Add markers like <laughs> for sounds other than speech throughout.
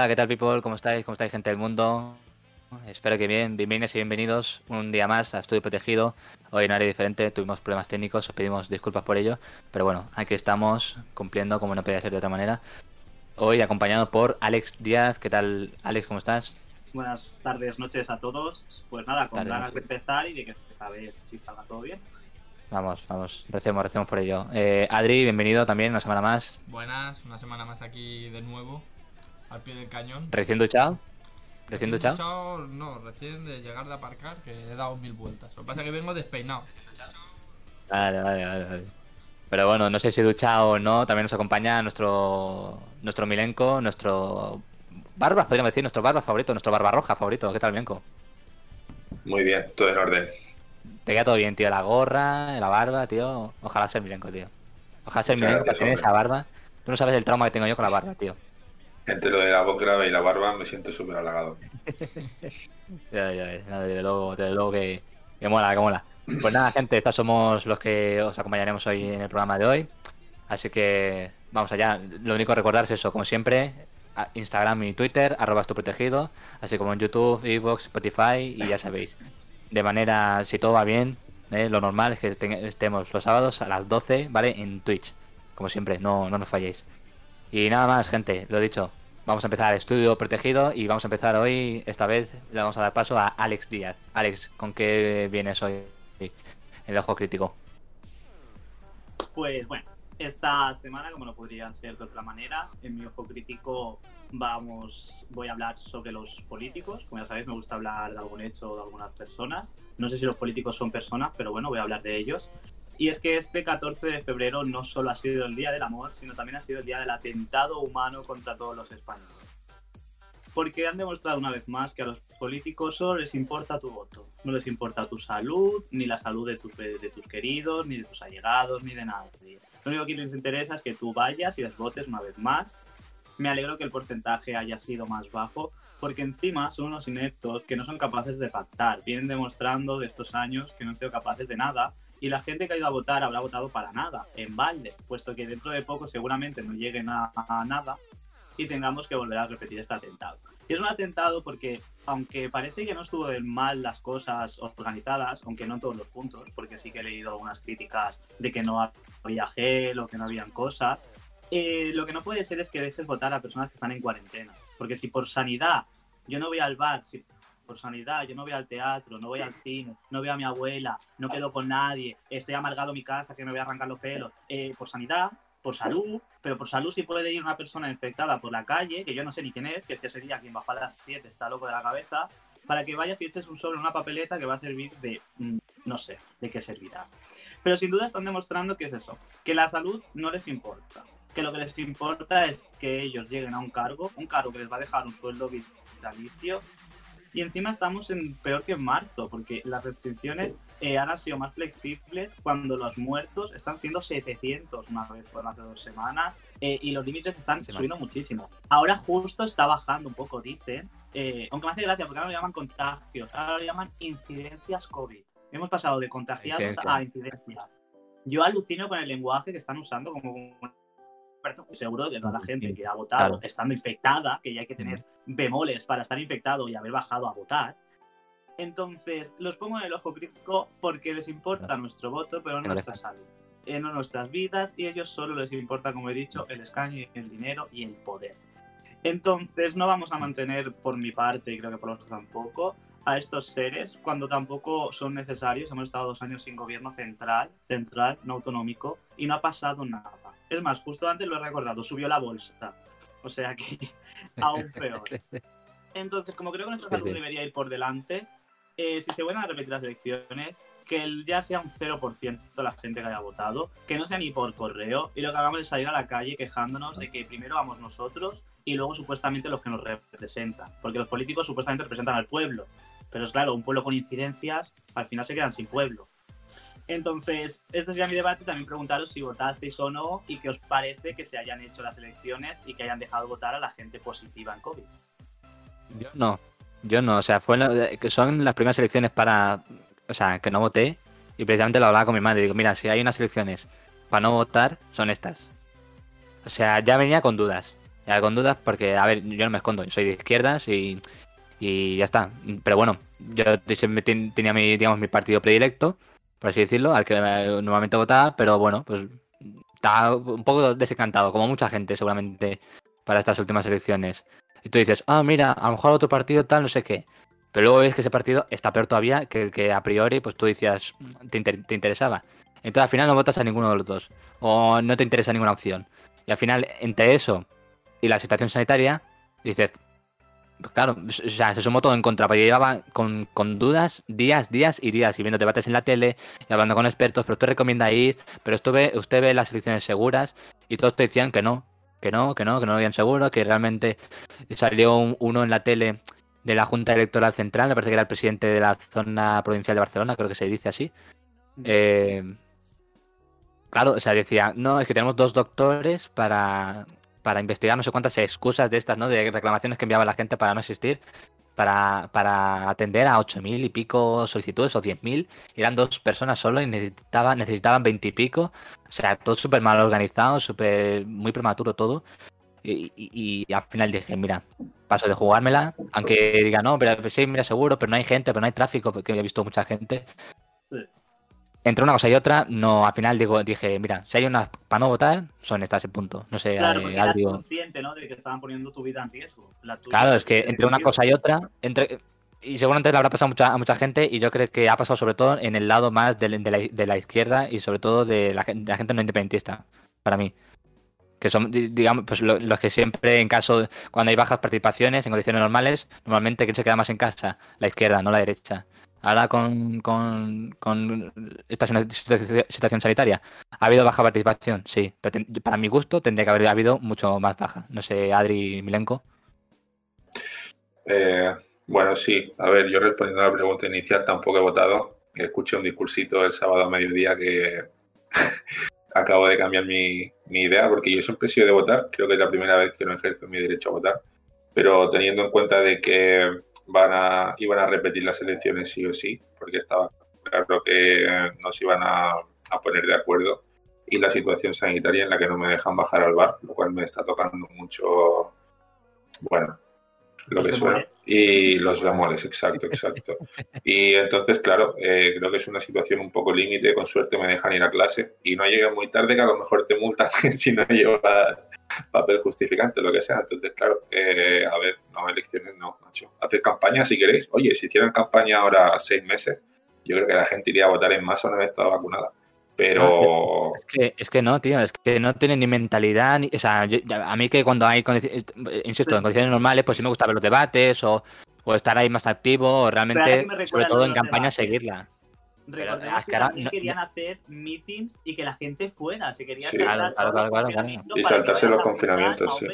Hola, ¿qué tal, people? ¿Cómo estáis? ¿Cómo estáis, gente del mundo? Espero que bien, bienvenidos y bienvenidos un día más a Estudio Protegido. Hoy en área diferente, tuvimos problemas técnicos, os pedimos disculpas por ello, pero bueno, aquí estamos cumpliendo como no podía ser de otra manera. Hoy acompañado por Alex Díaz. ¿Qué tal, Alex? ¿Cómo estás? Buenas tardes, noches a todos. Pues nada, con Tardes, ganas de empezar y de que esta vez sí salga todo bien. Vamos, vamos, recemos, recemos por ello. Eh, Adri, bienvenido también, una semana más. Buenas, una semana más aquí de nuevo, al pie del cañón. Recién duchado. Recién duchado. duchado, No, recién de llegar de aparcar, que he dado mil vueltas. Lo que pasa es que vengo despeinado. Vale, vale, vale, vale. Pero bueno, no sé si duchado o no, también nos acompaña nuestro nuestro Milenko, nuestro Barba, podríamos decir, nuestro Barba favorito, nuestro Barba Roja favorito. ¿Qué tal, Milenko? Muy bien, todo en orden. Te queda todo bien, tío, la gorra, la barba, tío. Ojalá ser Milenko, tío. Ojalá Muchas Milenko, gracias, tener esa barba. Tú no sabes el trauma que tengo yo con la barba, tío. Entre lo de la voz grave y la barba me siento súper halagado. <laughs> Ya, ya, ya, desde luego, desde luego que, que mola, que mola. Pues nada, gente, estos somos los que os acompañaremos hoy en el programa de hoy. Así que vamos allá. Lo único que recordar es eso, como siempre, Instagram y Twitter, arroba tu protegido, así como en YouTube, Xbox, Spotify y ya sabéis. De manera, si todo va bien, ¿eh? lo normal es que estemos los sábados a las 12, ¿vale? En Twitch. Como siempre, no, no nos falléis. Y nada más, gente, lo dicho. Vamos a empezar estudio protegido y vamos a empezar hoy, esta vez le vamos a dar paso a Alex Díaz. Alex, ¿con qué vienes hoy en el ojo crítico? Pues bueno, esta semana, como no podría ser de otra manera, en mi ojo crítico vamos, voy a hablar sobre los políticos. Como ya sabéis, me gusta hablar de algún hecho o de algunas personas. No sé si los políticos son personas, pero bueno, voy a hablar de ellos. Y es que este 14 de febrero no solo ha sido el Día del Amor, sino también ha sido el Día del Atentado Humano contra todos los españoles. Porque han demostrado una vez más que a los políticos solo les importa tu voto. No les importa tu salud, ni la salud de tus, de tus queridos, ni de tus allegados, ni de nadie. Lo único que les interesa es que tú vayas y les votes una vez más. Me alegro que el porcentaje haya sido más bajo, porque encima son unos ineptos que no son capaces de pactar. Vienen demostrando de estos años que no han sido capaces de nada y la gente que ha ido a votar habrá votado para nada, en balde, puesto que dentro de poco seguramente no lleguen a, a nada y tengamos que volver a repetir este atentado. Y es un atentado porque, aunque parece que no estuvo del mal las cosas organizadas, aunque no en todos los puntos, porque sí que he leído algunas críticas de que no había gel o que no habían cosas, eh, lo que no puede ser es que dejes votar a personas que están en cuarentena. Porque si por sanidad yo no voy al bar, si por sanidad yo no voy al teatro, no voy al cine, no veo a mi abuela, no quedo con nadie, estoy amargado en mi casa que me voy a arrancar los pelos, eh, por sanidad, por salud, pero por salud si puede ir una persona infectada por la calle, que yo no sé ni quién es, que este sería quien bajó a las 7, está loco de la cabeza, para que vayas y eches un sobre una papeleta que va a servir de, mm, no sé, de qué servirá. Pero sin duda están demostrando que es eso, que la salud no les importa, que lo que les importa es que ellos lleguen a un cargo, un cargo que les va a dejar un sueldo vitalicio, y encima estamos en peor que en marzo, porque las restricciones eh, ahora han sido más flexibles cuando los muertos están siendo 700 una vez por hace dos semanas eh, y los límites están Sí, subiendo muchísimo. Ahora justo está bajando un poco, dicen, eh, aunque me hace gracia porque ahora lo llaman contagios, ahora lo llaman incidencias COVID. Hemos pasado de contagiados Incidencia. a incidencias. Yo alucino con el lenguaje que están usando como seguro de que toda la gente que ha votado Claro. estando infectada, que ya hay que tener bemoles para estar infectado y haber bajado a votar. Entonces, los pongo en el ojo crítico porque les importa Claro. nuestro voto, pero no Me nuestra salud, eh, no nuestras vidas, y a ellos solo les importa, como he dicho, el escaño, el dinero y el poder. Entonces, no vamos a mantener por mi parte, y creo que por los tampoco, a estos seres cuando tampoco son necesarios. Hemos estado dos años sin gobierno central, central, no autonómico, y no ha pasado nada. Es más, justo antes lo he recordado, subió la bolsa. O sea que <laughs> aún peor. Entonces, como creo que nuestra salud debería ir por delante, eh, si se vuelven a repetir las elecciones, que ya sea un 0% la gente que haya votado, que no sea ni por correo, y lo que hagamos es salir a la calle quejándonos de que primero vamos nosotros y luego supuestamente los que nos representan. Porque los políticos supuestamente representan al pueblo. Pero es claro, un pueblo con incidencias al final se quedan sin pueblo. Entonces, este sería mi debate. También preguntaros si votasteis o no y qué os parece que se hayan hecho las elecciones y que hayan dejado votar a la gente positiva en COVID. Yo no, yo no, o sea, fue que son las primeras elecciones para, o sea, que no voté y precisamente lo hablaba con mi madre, digo, mira, si hay unas elecciones para no votar, son estas. O sea, ya venía con dudas, ya con dudas, porque, a ver, yo no me escondo, soy de izquierdas y, y ya está. Pero bueno, yo tenía mi, digamos, mi partido predilecto, por así decirlo, al que normalmente votaba, pero bueno, pues estaba un poco desencantado, como mucha gente seguramente para estas últimas elecciones. Y tú dices, ah, mira, a lo mejor otro partido tal, no sé qué. Pero luego ves que ese partido está peor todavía que el que a priori pues tú decías te, te interesaba. Entonces al final no votas a ninguno de los dos. O no te interesa ninguna opción. Y al final, entre eso y la situación sanitaria, dices, claro, o sea, se sumó todo en contra. Porque yo llevaba con, con dudas días, días y días, y viendo debates en la tele, y hablando con expertos, pero usted recomienda ir, pero esto ve- usted ve las elecciones seguras, y todos te decían que no, que no, que no, que no lo habían seguro, que realmente salió un- uno en la tele de la Junta Electoral Central, me parece que era el presidente de la zona provincial de Barcelona, creo que se dice así. Eh, claro, o sea, decía, no, es que tenemos dos doctores para, para investigar no sé cuántas excusas de estas, ¿no? De reclamaciones que enviaba la gente para no asistir, para, para atender a 8.000 y pico solicitudes o 10.000. y Eran dos personas solo y necesitaban, necesitaban 20 y pico. O sea, todo súper mal organizado, súper muy prematuro todo. Y, y- al final dije, mira, paso de jugármela, aunque diga, no, pero sí, mira, seguro, pero no hay gente, pero no hay tráfico, porque he visto mucha gente. Entre una cosa y otra, no, al final digo, dije, mira, si hay unas para no votar, son estas el punto. No sé, Claro, eh, porque eras consciente, ¿no? De que estaban poniendo tu vida en riesgo. La tuya, Claro, es que entre una cosa y otra, entre y seguramente le habrá pasado mucha- a mucha gente y yo creo que ha pasado sobre todo en el lado más de, de la, de la izquierda y sobre todo de la, gen- de la gente no independentista, para mí. Que son, di- digamos, pues lo- los que siempre en caso, cuando hay bajas participaciones en condiciones normales, normalmente ¿quién se queda más en casa? La izquierda, no la derecha. Ahora con, con, esta situa- situación sanitaria, ¿ha habido baja participación? Sí, para mi gusto tendría que haber habido mucho más baja. No sé, Adri Milenko. Eh, bueno, sí. A ver, yo respondiendo a la pregunta inicial, tampoco he votado. Escuché un discursito el sábado a mediodía que <laughs> acabo de cambiar mi, mi idea, porque yo siempre he sido de votar. Creo que es la primera vez que no ejerzo mi derecho a votar. Pero teniendo en cuenta de que van a, iban a repetir las elecciones sí o sí, porque estaba claro que no se iban a, a poner de acuerdo, y la situación sanitaria en la que no me dejan bajar al bar, lo cual me está tocando mucho, bueno, lo que suena. Y los bemoles, exacto, exacto. Y entonces, claro, eh, creo que es una situación un poco límite, con suerte me dejan ir a clase y no llegué muy tarde, que a lo mejor te multan <laughs> si no llevas papel justificante, lo que sea. Entonces, claro, eh, a ver, no, elecciones no, macho. Hacer campaña si queréis. Oye, si hicieran campaña ahora seis meses, yo creo que la gente iría a votar en masa una vez toda vacunada. Pero Es que, es que no, tío, es que no tienen ni mentalidad, ni, o sea, yo- a mí que cuando hay, condici- eh, insisto, en condiciones normales, pues sí me gusta ver los debates o, o estar ahí más activo o realmente, sobre todo en campaña, debates. seguirla. Recordemos que también no- querían hacer meetings y que la gente fuera. Se querían Sí. saltar Claro, claro, claro, Y saltarse los confinamientos, sí.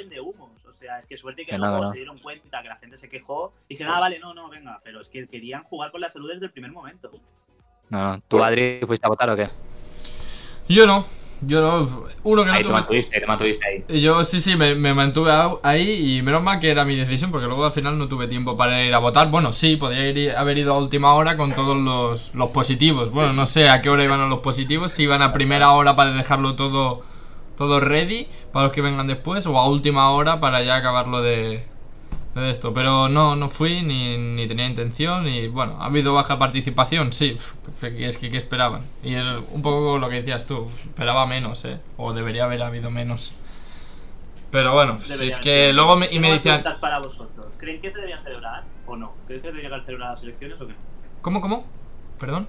O sea, es que suerte que, Que no, no, que no. se dieron cuenta que la gente se quejó y dijeron, ah, vale, no, no, venga. Pero es que querían jugar con la salud desde el primer momento. No, no. ¿Tú. Adri, fuiste a votar o qué? Yo no. Yo no. Uno que no Ahí te tuve. mantuviste, te mantuviste ahí. Y Yo sí, sí, me, me mantuve ahí y menos mal que era mi decisión porque luego al final no tuve tiempo para ir a votar. Bueno, sí, podría ir, haber ido a última hora con todos los, los positivos. Bueno, no sé a qué hora iban a los positivos, si iban a primera hora para dejarlo todo, todo ready para los que vengan después o a última hora para ya acabarlo de, de esto. Pero no, no fui ni, ni tenía intención y bueno, ha habido baja participación, sí, es que ¿qué esperaban? Y es un poco lo que decías tú, esperaba menos, ¿eh? O debería haber habido menos. Pero bueno, si es que luego me, y me decían... para vosotros. ¿Creen que se deberían celebrar o no? ¿Creen que se deberían celebrar las elecciones o que no? ¿Cómo, cómo? ¿Perdón?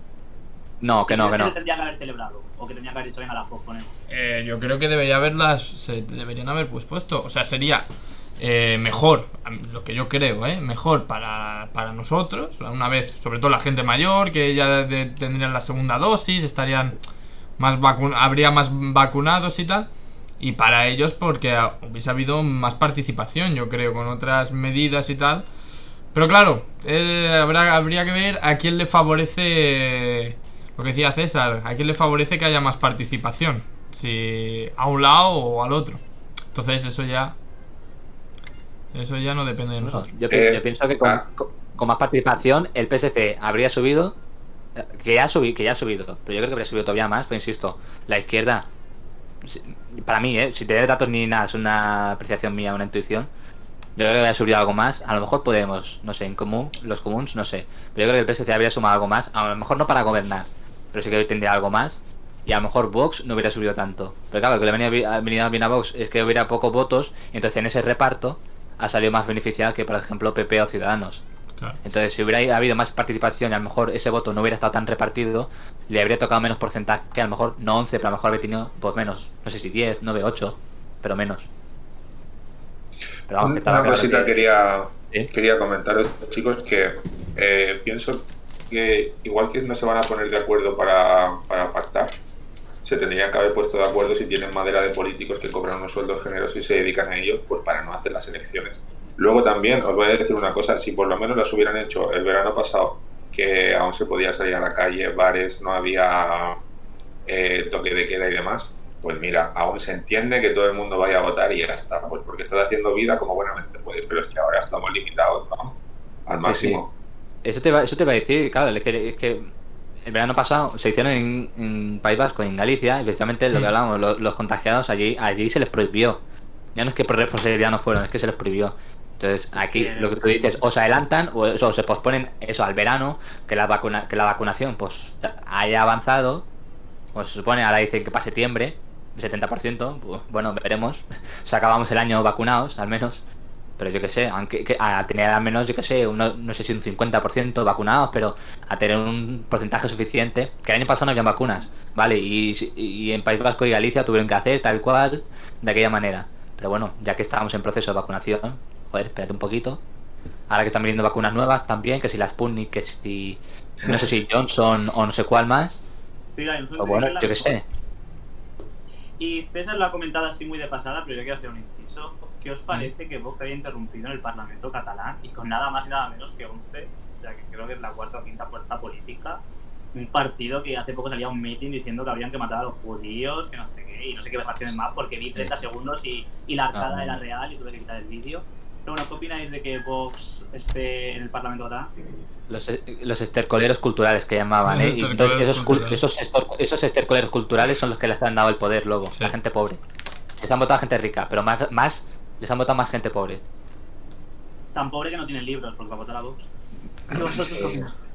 No, que no, que ¿Creen no. tendría que haber celebrado? ¿O que tendría que haber dicho, venga, las posponemos? Eh, yo creo que debería haberlas. Se deberían haber pues puesto. O sea, sería eh, mejor, lo que yo creo, ¿eh? Mejor para, para nosotros, una vez, sobre todo la gente mayor, que ya tendrían la segunda dosis, estarían más habría más vacunados y tal. Y para ellos, porque hubiese habido más participación, yo creo, con otras medidas y tal. Pero claro, eh, habrá, habría que ver a quién le favorece lo que decía César, a quién le favorece que haya más participación. Si a un lado o al otro. Entonces eso ya. Eso ya no depende de nosotros. Yo, Eh, yo pienso que con, ah. con- con más participación el PSC habría subido, que ya, ha subi- que ya ha subido, pero yo creo que habría subido todavía más, pero insisto, la izquierda para mí, ¿eh? si te doy datos ni nada, es una apreciación mía, una intuición. Yo creo que habría subido algo más. A lo mejor podemos, no sé, en común, los comuns, no sé. Pero yo creo que el PSC habría sumado algo más. A lo mejor no para gobernar, pero sí que tendría algo más. Y a lo mejor Vox no hubiera subido tanto. Pero claro, lo que le venía bi- venido bien a Vox es que hubiera pocos votos. Entonces en ese reparto ha salido más beneficiado que, por ejemplo, PP o Ciudadanos. Claro. Entonces, si hubiera habido más participación y a lo mejor ese voto no hubiera estado tan repartido, le habría tocado menos porcentaje, que a lo mejor no 11, pero a lo mejor habría tenido pues menos, no sé si 10, 9, 8, pero menos. Pero vamos, que Una claro cosita que- quería, ¿Sí? quería comentaros, chicos, que eh, pienso que igual que no se van a poner de acuerdo para, para pactar, se tendrían que haber puesto de acuerdo si tienen madera de políticos que cobran unos sueldos generosos y se dedican a ello, pues para no hacer las elecciones. Luego también os voy a decir una cosa, si por lo menos las hubieran hecho el verano pasado, que aún se podía salir a la calle, bares, no había eh, toque de queda y demás, pues mira, aún se entiende que todo el mundo vaya a votar y ya está, pues porque estás haciendo vida como buenamente puedes, pero es que ahora estamos limitados, ¿no? Al máximo. Eso te, va, eso te va a decir, claro, es que, es que el verano pasado se hicieron en, en País Vasco, en Galicia, y precisamente lo que hablábamos, lo- los, contagiados allí, allí se les prohibió. Ya no es que por responsabilidad no fueron, es que se les prohibió. Entonces, aquí lo que tú dices, o se adelantan o, eso, o se posponen eso al verano, que la vacuna, que la vacunación pues haya avanzado, pues se supone, ahora dicen que para septiembre, 70%, pues, bueno, veremos. <laughs> Si acabamos el año vacunados, al menos. Pero yo que sé, aunque que- a tener al menos, yo que sé, uno- no sé si un 50% vacunados, pero a tener un porcentaje suficiente. Que el año pasado no habían vacunas, ¿vale? Y, y en País Vasco y Galicia tuvieron que hacer tal cual, de aquella manera. Pero bueno, ya que estábamos en proceso de vacunación, joder, espérate un poquito. Ahora que están viniendo vacunas nuevas también, que si la Sputnik, que si. No sé si Johnson o no sé cuál más. Sí, O bueno, es la yo que mejor. sé. Y César lo ha comentado así muy de pasada, pero yo quiero hacer un inciso. ¿Qué os parece que Vox haya interrumpido en el Parlamento catalán y con nada más y nada menos que 11? O sea, que creo que es la cuarta o quinta fuerza política. Un partido que hace poco salía un meeting diciendo que habrían que matar a los judíos, que no sé qué, y no sé qué versaciones más, porque vi 30 segundos y, y la arcada Ah. era real y tuve que quitar el vídeo. Pero bueno, ¿qué opináis de que Vox esté en el Parlamento catalán? Los, los estercoleros culturales que llamaban, ¿eh? Y entonces esos, culturales. esos, estor- esos estercoleros culturales son los que les han dado el poder luego, Sí. la gente pobre. Les han votado gente rica, pero más, más les han votado más gente pobre. Tan pobre que no tienen libros, porque va a votar a Vox. <laughs>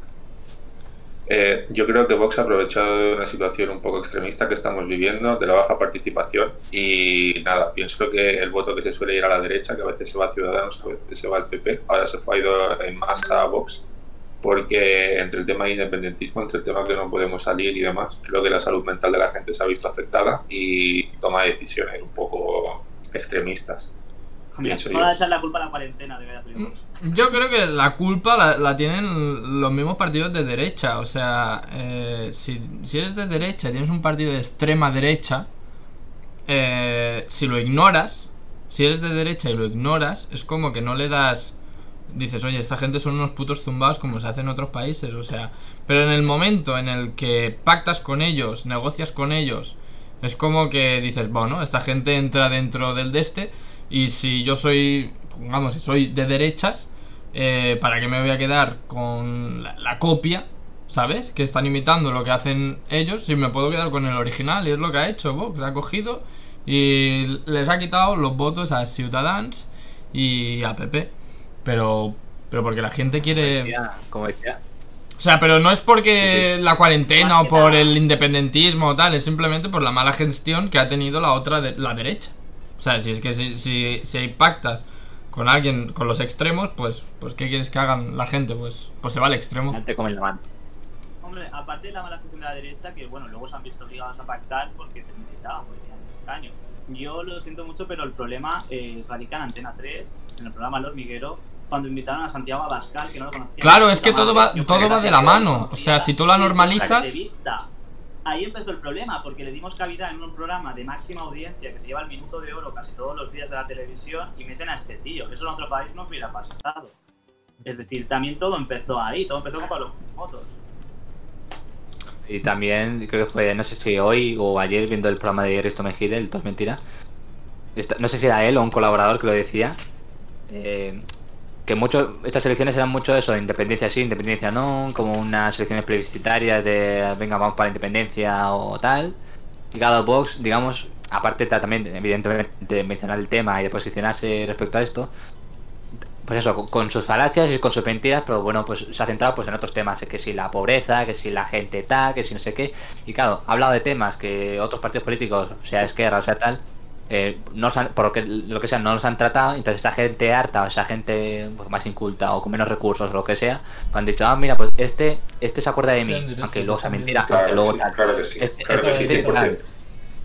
Eh, yo creo que Vox ha aprovechado de una situación un poco extremista que estamos viviendo, de la baja participación, y nada, pienso que el voto que se suele ir a la derecha, que a veces se va a Ciudadanos, a veces se va al PP, ahora se fue a ido en masa a Vox, porque entre el tema de independentismo, entre el tema que no podemos salir y demás, creo que la salud mental de la gente se ha visto afectada y toma decisiones un poco extremistas. Mira, es la culpa de la cuarentena, de verdad. Mm, Yo creo que la culpa la, la tienen los mismos partidos de derecha. O sea, eh, si, si eres de derecha y tienes un partido de extrema derecha, eh, si lo ignoras, si eres de derecha y lo ignoras, es como que no le das... Dices, oye, esta gente son unos putos zumbados como se hace en otros países, o sea... Pero en el momento en el que pactas con ellos, negocias con ellos, es como que dices, bueno, esta gente entra dentro del de este y si yo soy, pongamos, si soy de derechas, eh, ¿para qué me voy a quedar con la, la copia? ¿Sabes? Que están imitando lo que hacen ellos. Si me puedo quedar con el original, y es lo que ha hecho Vox. Ha cogido y les ha quitado los votos a Ciudadans y a PP. Pero, pero porque la gente quiere. Como decía, O sea, pero no es porque la cuarentena o por el independentismo o tal, es simplemente por la mala gestión que ha tenido la otra, de, la derecha. O sea, si es que si, si, si hay pactas con alguien, con los extremos, pues, pues ¿qué quieres que hagan la gente? Pues, pues se va al extremo. antes como el mano. Hombre, aparte de la mala gestión de la derecha, que bueno, luego se han visto obligados a pactar porque te necesitaban, porque escaño. Yo lo siento mucho, pero el problema eh, radica en Antena 3, en el programa El Hormiguero, cuando invitaron a Santiago Abascal, que no lo conocía. Claro, es que todo va- todo va de la no mano. O sea, si tú la normalizas- Ahí empezó el problema, porque le dimos cavidad en un programa de máxima audiencia que se lleva el minuto de oro casi todos los días de la televisión y meten a este tío. Eso en otro país no hubiera pasado. Es decir, también todo empezó ahí, todo empezó con Pablo Motos. Y también creo que fue, no sé si hoy o ayer viendo el programa de Risto Mejide, el Tos Mentira. no sé si era él o un colaborador que lo decía. eh, que mucho, estas elecciones eran mucho eso, independencia sí, independencia no, como unas elecciones plebiscitarias de venga, vamos para la independencia o tal. Y cada Vox, digamos, aparte ta- también, evidentemente, de mencionar el tema y de posicionarse respecto a esto, pues eso, con, con sus falacias y con sus mentiras, pero bueno, pues se ha centrado pues en otros temas, que si la pobreza, que si la gente tal, que si no sé qué, y claro, ha hablado de temas que otros partidos políticos, sea Esquerra, o sea tal, eh, no han- por lo que, lo que sea, no los han tratado, entonces esa gente harta o esa gente pues, más inculta o con menos recursos o lo que sea, pues han dicho, ah, mira, pues este, este se acuerda de mí, aunque luego sea también. mentira, Claro, aunque luego sí, tal. claro que sí. Este- Claro que este- sí, este- 100%.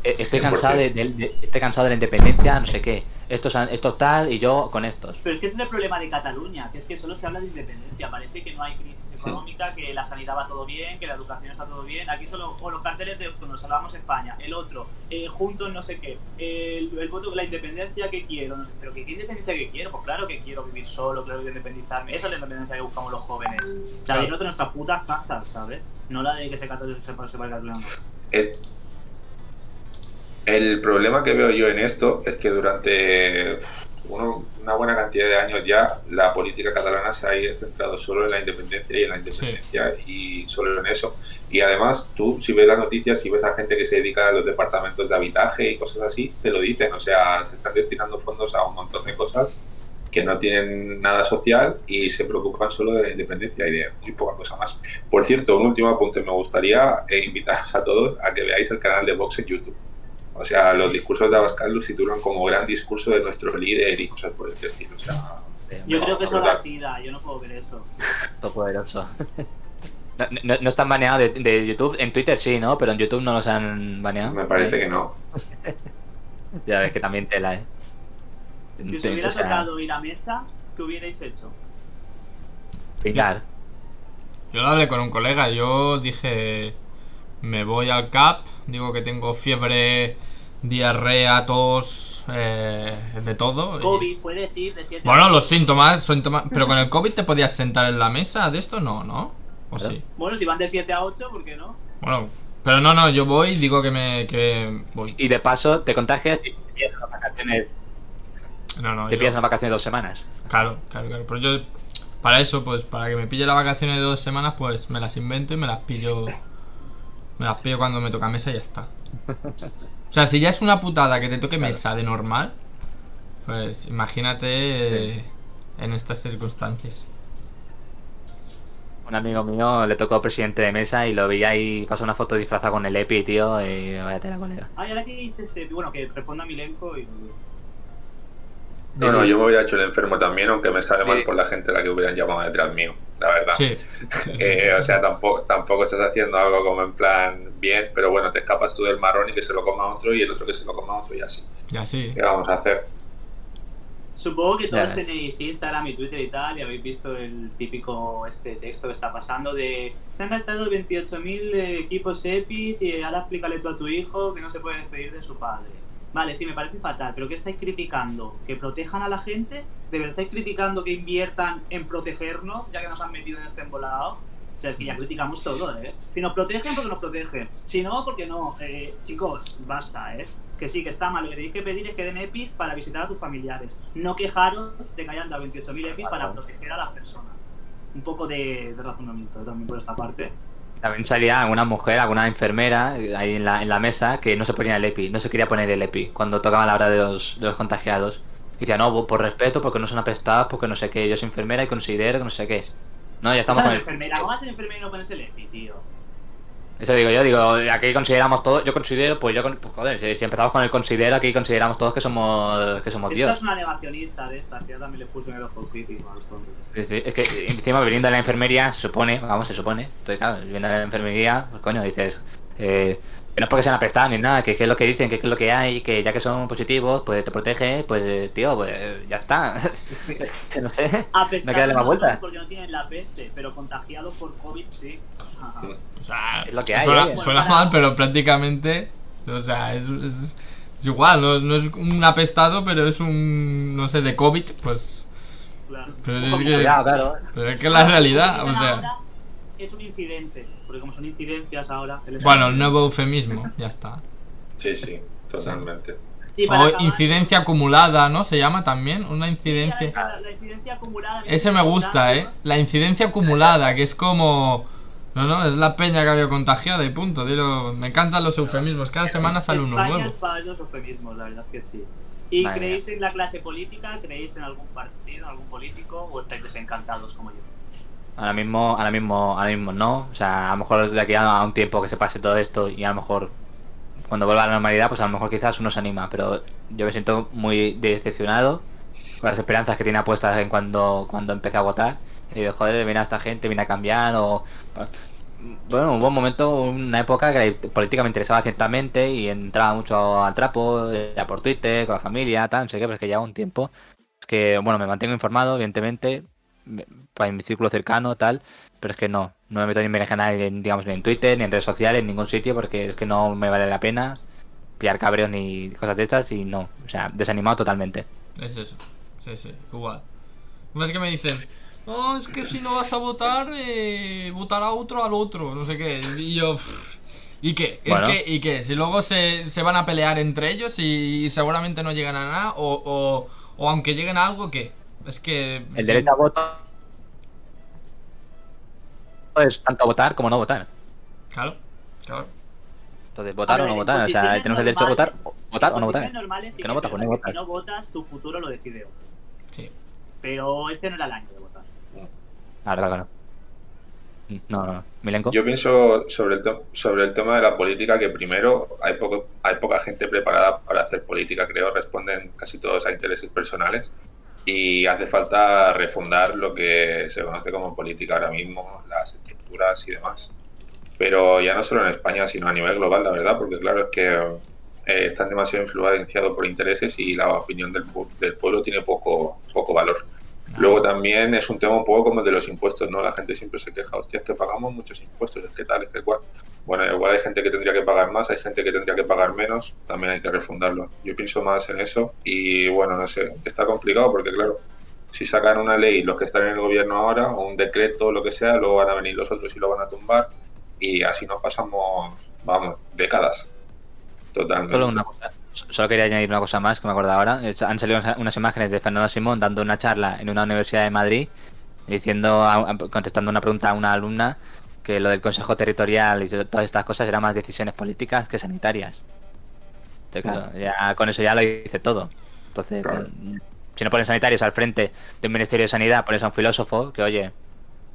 Eh, Estoy 100%. cansado de, de- de- estoy cansado de la independencia, no sé qué. Estos, han- estos tal y yo con estos. Pero es que ese es el problema de Cataluña, que es que solo se habla de independencia. Parece que no hay crisis económica, que la sanidad va todo bien, que la educación está todo bien. Aquí solo, o los carteles de cuando nos hablamos España, el otro, eh, juntos no sé qué, el, el voto, la independencia que quiero. no sé, pero ¿qué, ¿qué independencia que quiero? Pues claro que quiero vivir solo, claro que quiero independizarme. Esa es la independencia que buscamos los jóvenes. La Claro. de nuestras putas casas, ¿sabes? No la de que se cata- se el catalano. Es- El problema que veo yo en esto es que durante uno- una buena cantidad de años ya la política catalana se ha centrado solo en la independencia y en la independencia y solo en eso. Y además, tú si ves las noticias, si ves a gente que se dedica a los departamentos de habitaje y cosas así, te lo dicen. O sea, se están destinando fondos a un montón de cosas que no tienen nada social y se preocupan solo de la independencia y de muy poca cosa más. Por cierto, un último apunte, me gustaría eh, invitaros a todos a que veáis el canal de Vox en YouTube. O sea, los discursos de Abascal lo sitúan como gran discurso de nuestro líder y cosas por el estilo. O sea, Yo No, creo que eso da sida, yo no puedo ver eso. Todo poderoso. <laughs> No, no, no están baneados de, de YouTube. En Twitter sí, ¿no? Pero en YouTube no los han baneado. me parece que no. <laughs> Ya ves que también tela, ¿eh? Si os hubiera tocado ir a mesa, ¿qué hubierais hecho? Pingar. Yo lo hablé con un colega, yo dije, me voy al CAP, digo que tengo fiebre, diarrea, tos, eh, de todo. y- COVID, puedes ir de 7 Bueno, los síntomas, síntomas, pero con el COVID te podías sentar en la mesa, de esto no, ¿no? ¿O sí? Bueno, si van de 7 a 8, ¿por qué no? Bueno, pero no, no, yo voy, digo que me, que voy. Y de paso te contagias y te pillas unas vacaciones, No, no, te yo- unas vacaciones de dos semanas. Claro, claro, claro. Pero yo, para eso, pues, para que me pille las vacaciones de dos semanas, pues me las invento y me las pillo. Me las pillo cuando me toca mesa y ya está. O sea, si ya es una putada que te toque mesa de normal, pues imagínate eh, en estas circunstancias. Un amigo mío le tocó presidente de mesa y lo vi ahí, pasó una foto disfrazada con el EPI, tío, y vaya tela, colega. Ay, ahora que dices, eh, bueno, que responda a mi elenco y... No, no, yo me hubiera hecho el enfermo también, aunque me sabe mal por la gente a la que hubieran llamado detrás mío, la verdad. Sí. <laughs> Eh, o sea, tampoco, tampoco estás haciendo algo como en plan bien, pero bueno, te escapas tú del marrón y que se lo coma otro y el otro que se lo coma otro y así. Y así. ¿Qué vamos a hacer? Supongo que todos tenéis Instagram y Twitter y tal, y habéis visto el típico este texto que está pasando de se han gastado 28.000 equipos EPIs y ahora explícale tú a tu hijo que no se puede despedir de su padre. Vale, sí, me parece fatal, pero ¿qué estáis criticando? ¿Que protejan a la gente? ¿De verdad estáis criticando que inviertan en protegernos, ya que nos han metido en este embolado? O sea, es que ya criticamos todo, ¿eh? Si nos protegen, porque nos protegen. Si no, porque no. Eh, chicos, basta, ¿eh? Que sí, que está mal. Lo que tenéis que pedir es que den EPIs para visitar a tus familiares. No quejaros de que hayan dado 28.000 EPIs para proteger a las personas. Un poco de, de razonamiento también por esta parte. También salía alguna mujer, alguna enfermera ahí en la, en la mesa que no se ponía el EPI, no se quería poner el EPI cuando tocaba la hora de los, de los contagiados. Y decía, no, por respeto, porque no son apestados, porque no sé qué, yo soy enfermera y considero que no sé qué. No, ya estamos con el... enfermera. ¿Cómo vas a ser enfermera y no pones el EPI, tío? Eso digo yo, digo, aquí consideramos todo, yo considero, pues yo, pues joder, si, si empezamos con el considero, aquí consideramos todos que somos, que somos Esta Dios. es una negacionista de estas, que ya también le puse en el ojo crítico a los tontos. Sí, sí, es que encima viniendo de la enfermería, se supone, vamos, se supone. Entonces, claro, viene de la enfermería, pues coño, dices, eh, que no es porque sean apestados ni nada, que, que es lo que dicen, que es lo que hay, que ya que son positivos, pues te protege, pues eh, tío, pues ya está. <laughs> que no sé. Apestados No queda más vuelta. porque no tienen la peste, pero contagiados por COVID sí. O sea, Es lo que hay, suena, ¿eh? suena mal, pero prácticamente. O sea, es, es- es igual, no, no es un apestado, pero es un. No sé, de COVID, pues. Claro. Pero es que- Cuidado, claro. Pero es que la realidad, o sea. Es un incidente, porque como son incidencias ahora. el- Bueno, el nuevo eufemismo, ya está. Sí, sí, totalmente. Sí, O acabar- incidencia acumulada, ¿no? Se llama también, una incidencia. la, la incidencia acumulada. Ese me gusta, ¿eh? La incidencia acumulada, que es como. No, no, es la peña que había contagiado y punto. Dilo, me encantan los eufemismos. Cada semana sale uno España nuevo. es para los eufemismos, la verdad es que sí. ¿Y creéis en la clase política? ¿Creéis en algún partido, en algún político? ¿O estáis desencantados como yo? Ahora mismo, ahora mismo, ahora mismo no. O sea, a lo mejor de aquí a un tiempo que se pase todo esto y a lo mejor cuando vuelva a la normalidad, pues a lo mejor quizás uno se anima. Pero yo me siento muy decepcionado con las esperanzas que tenía puestas en cuando, cuando empecé a votar. Y digo, joder, viene a esta gente, viene a cambiar o... Bueno, hubo un momento, una época que la política me interesaba ciertamente y entraba mucho al trapo, ya por Twitter, con la familia, tal, no sé qué, pero es que lleva un tiempo. Que, bueno, me mantengo informado, evidentemente, me- para mi círculo cercano, tal, pero es que no, no me meto ni en en, digamos, ni en Twitter, ni en redes sociales, en ningún sitio, porque es que no me vale la pena pillar cabreos ni cosas de estas y no, o sea, desanimado totalmente. Es eso. Sí, sí, igual. Es que me dicen, no, es que si no vas a votar, eh, votará otro al otro, no sé qué. Y yo, pff, ¿y qué? Es que, ¿y qué? Si luego se, se van a pelear entre ellos y, seguramente no llegan a nada, o, o, o aunque lleguen a algo, ¿qué? Es que. El sí, derecho a voto es tanto votar como no votar. Claro, claro. Entonces, votar o no votar, o sea, tenemos el derecho a votar, votar o no votar. condiciones normales sí Que no votas, pues no Si no votas, tu futuro lo decide otro. Sí. Pero este no era el año de votar. Claro, claro. No, no. Milenko. Yo pienso sobre el, sobre el tema de la política que primero hay, poco, hay poca gente preparada para hacer política, creo, responden casi todos a intereses personales y hace falta refundar lo que se conoce como política ahora mismo, las estructuras y demás. Pero ya no solo en España, sino a nivel global, la verdad, porque claro, es que eh, demasiado influenciados por intereses y la opinión del, del pueblo tiene poco, poco valor. Luego también es un tema un poco como el de los impuestos, ¿no? La gente siempre se queja, hostia, es que pagamos muchos impuestos, es que tal, es que cual. Bueno, igual hay gente que tendría que pagar más, hay gente que tendría que pagar menos, también hay que refundarlo. Yo pienso más en eso y bueno, no sé, está complicado porque claro, si sacan una ley los que están en el gobierno ahora, o un decreto o lo que sea, luego van a venir los otros y lo van a tumbar y así nos pasamos, vamos, décadas. Totalmente. Solo una cosa. Solo quería añadir una cosa más que me acuerdo ahora. Han salido unas- imágenes de Fernando Simón dando una charla en una universidad de Madrid, diciendo, contestando una pregunta a una alumna, que lo del Consejo Territorial y todas estas cosas eran más decisiones políticas que sanitarias. Entonces, claro, ya con eso ya lo dice todo. Entonces, Claro. si no ponen sanitarios al frente de un Ministerio de Sanidad, pones a un filósofo, que oye,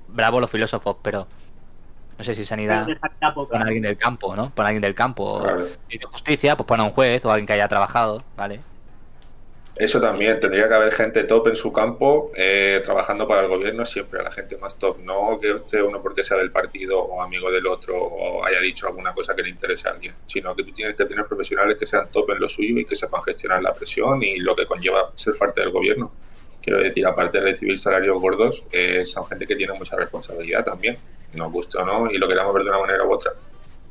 bravo los filósofos, pero no sé si sanidad sanidad poca. pon a alguien del campo, ¿no? Pon a alguien del campo. de justicia, pues pon a un juez o a alguien que haya trabajado, ¿vale? Eso también, tendría que haber gente top en su campo eh, trabajando para el gobierno, siempre a la gente más top, no que esté uno porque sea del partido o amigo del otro o haya dicho alguna cosa que le interese a alguien, sino que tú tienes que tener profesionales que sean top en lo suyo y que sepan gestionar la presión y lo que conlleva ser parte del gobierno. Quiero decir, aparte de recibir salarios gordos, eh, son gente que tiene mucha responsabilidad también, nos guste o no, y lo queramos ver de una manera u otra.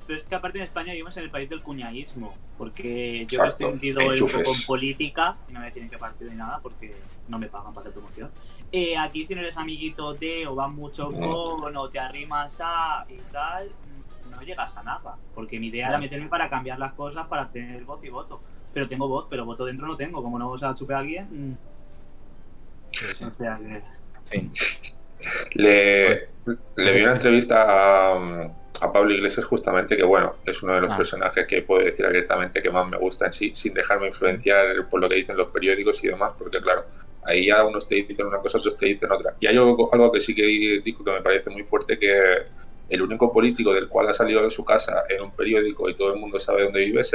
Pero es que aparte en España vivimos en el país del cuñaísmo, porque yo Exacto, me he sentido enchufes. en política y no me tienen que partir de nada porque no me pagan para hacer promoción. Eh, aquí si no eres amiguito de o vas mucho No. con o te arrimas a y tal, no llegas a nada. Porque mi idea era Ya. meterme para cambiar las cosas, para tener voz y voto. Pero tengo voz, pero voto dentro no tengo. Como no se la chupe a alguien, mm, o sea que... Sí. Le, le vi una entrevista a, a Pablo Iglesias justamente que, bueno, es uno de los Ah. personajes que puedo decir abiertamente que más me gusta en sí, sin dejarme influenciar por lo que dicen los periódicos y demás, porque claro, ahí ya unos te dicen una cosa, otros te dicen otra. Y hay algo, algo que sí que dijo que me parece muy fuerte, que el único político del cual ha salido de su casa en un periódico y todo el mundo sabe dónde vive es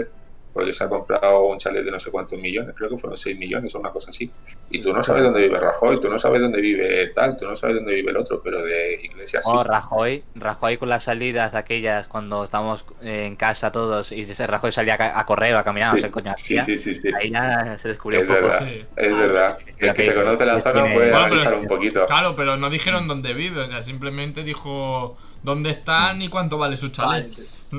porque se ha comprado un chalet de no sé cuántos millones, creo que fueron 6 millones o una cosa así. Y tú no sabes dónde vive Rajoy, tú no sabes dónde vive tal, tú no sabes dónde vive el otro, pero de Iglesias sí. O Rajoy, Rajoy con las salidas aquellas cuando estábamos en casa todos y ese Rajoy salía a, correr o a caminar, Sí, no sé, coño, sí, sí, sí, sí. ahí ya se descubrió Es un poco. verdad, Sí. es verdad. El que se conoce la zona puede Bueno, analizar es- un poquito. Claro, pero no dijeron dónde vive, o sea, simplemente dijo dónde están y cuánto vale su chalet.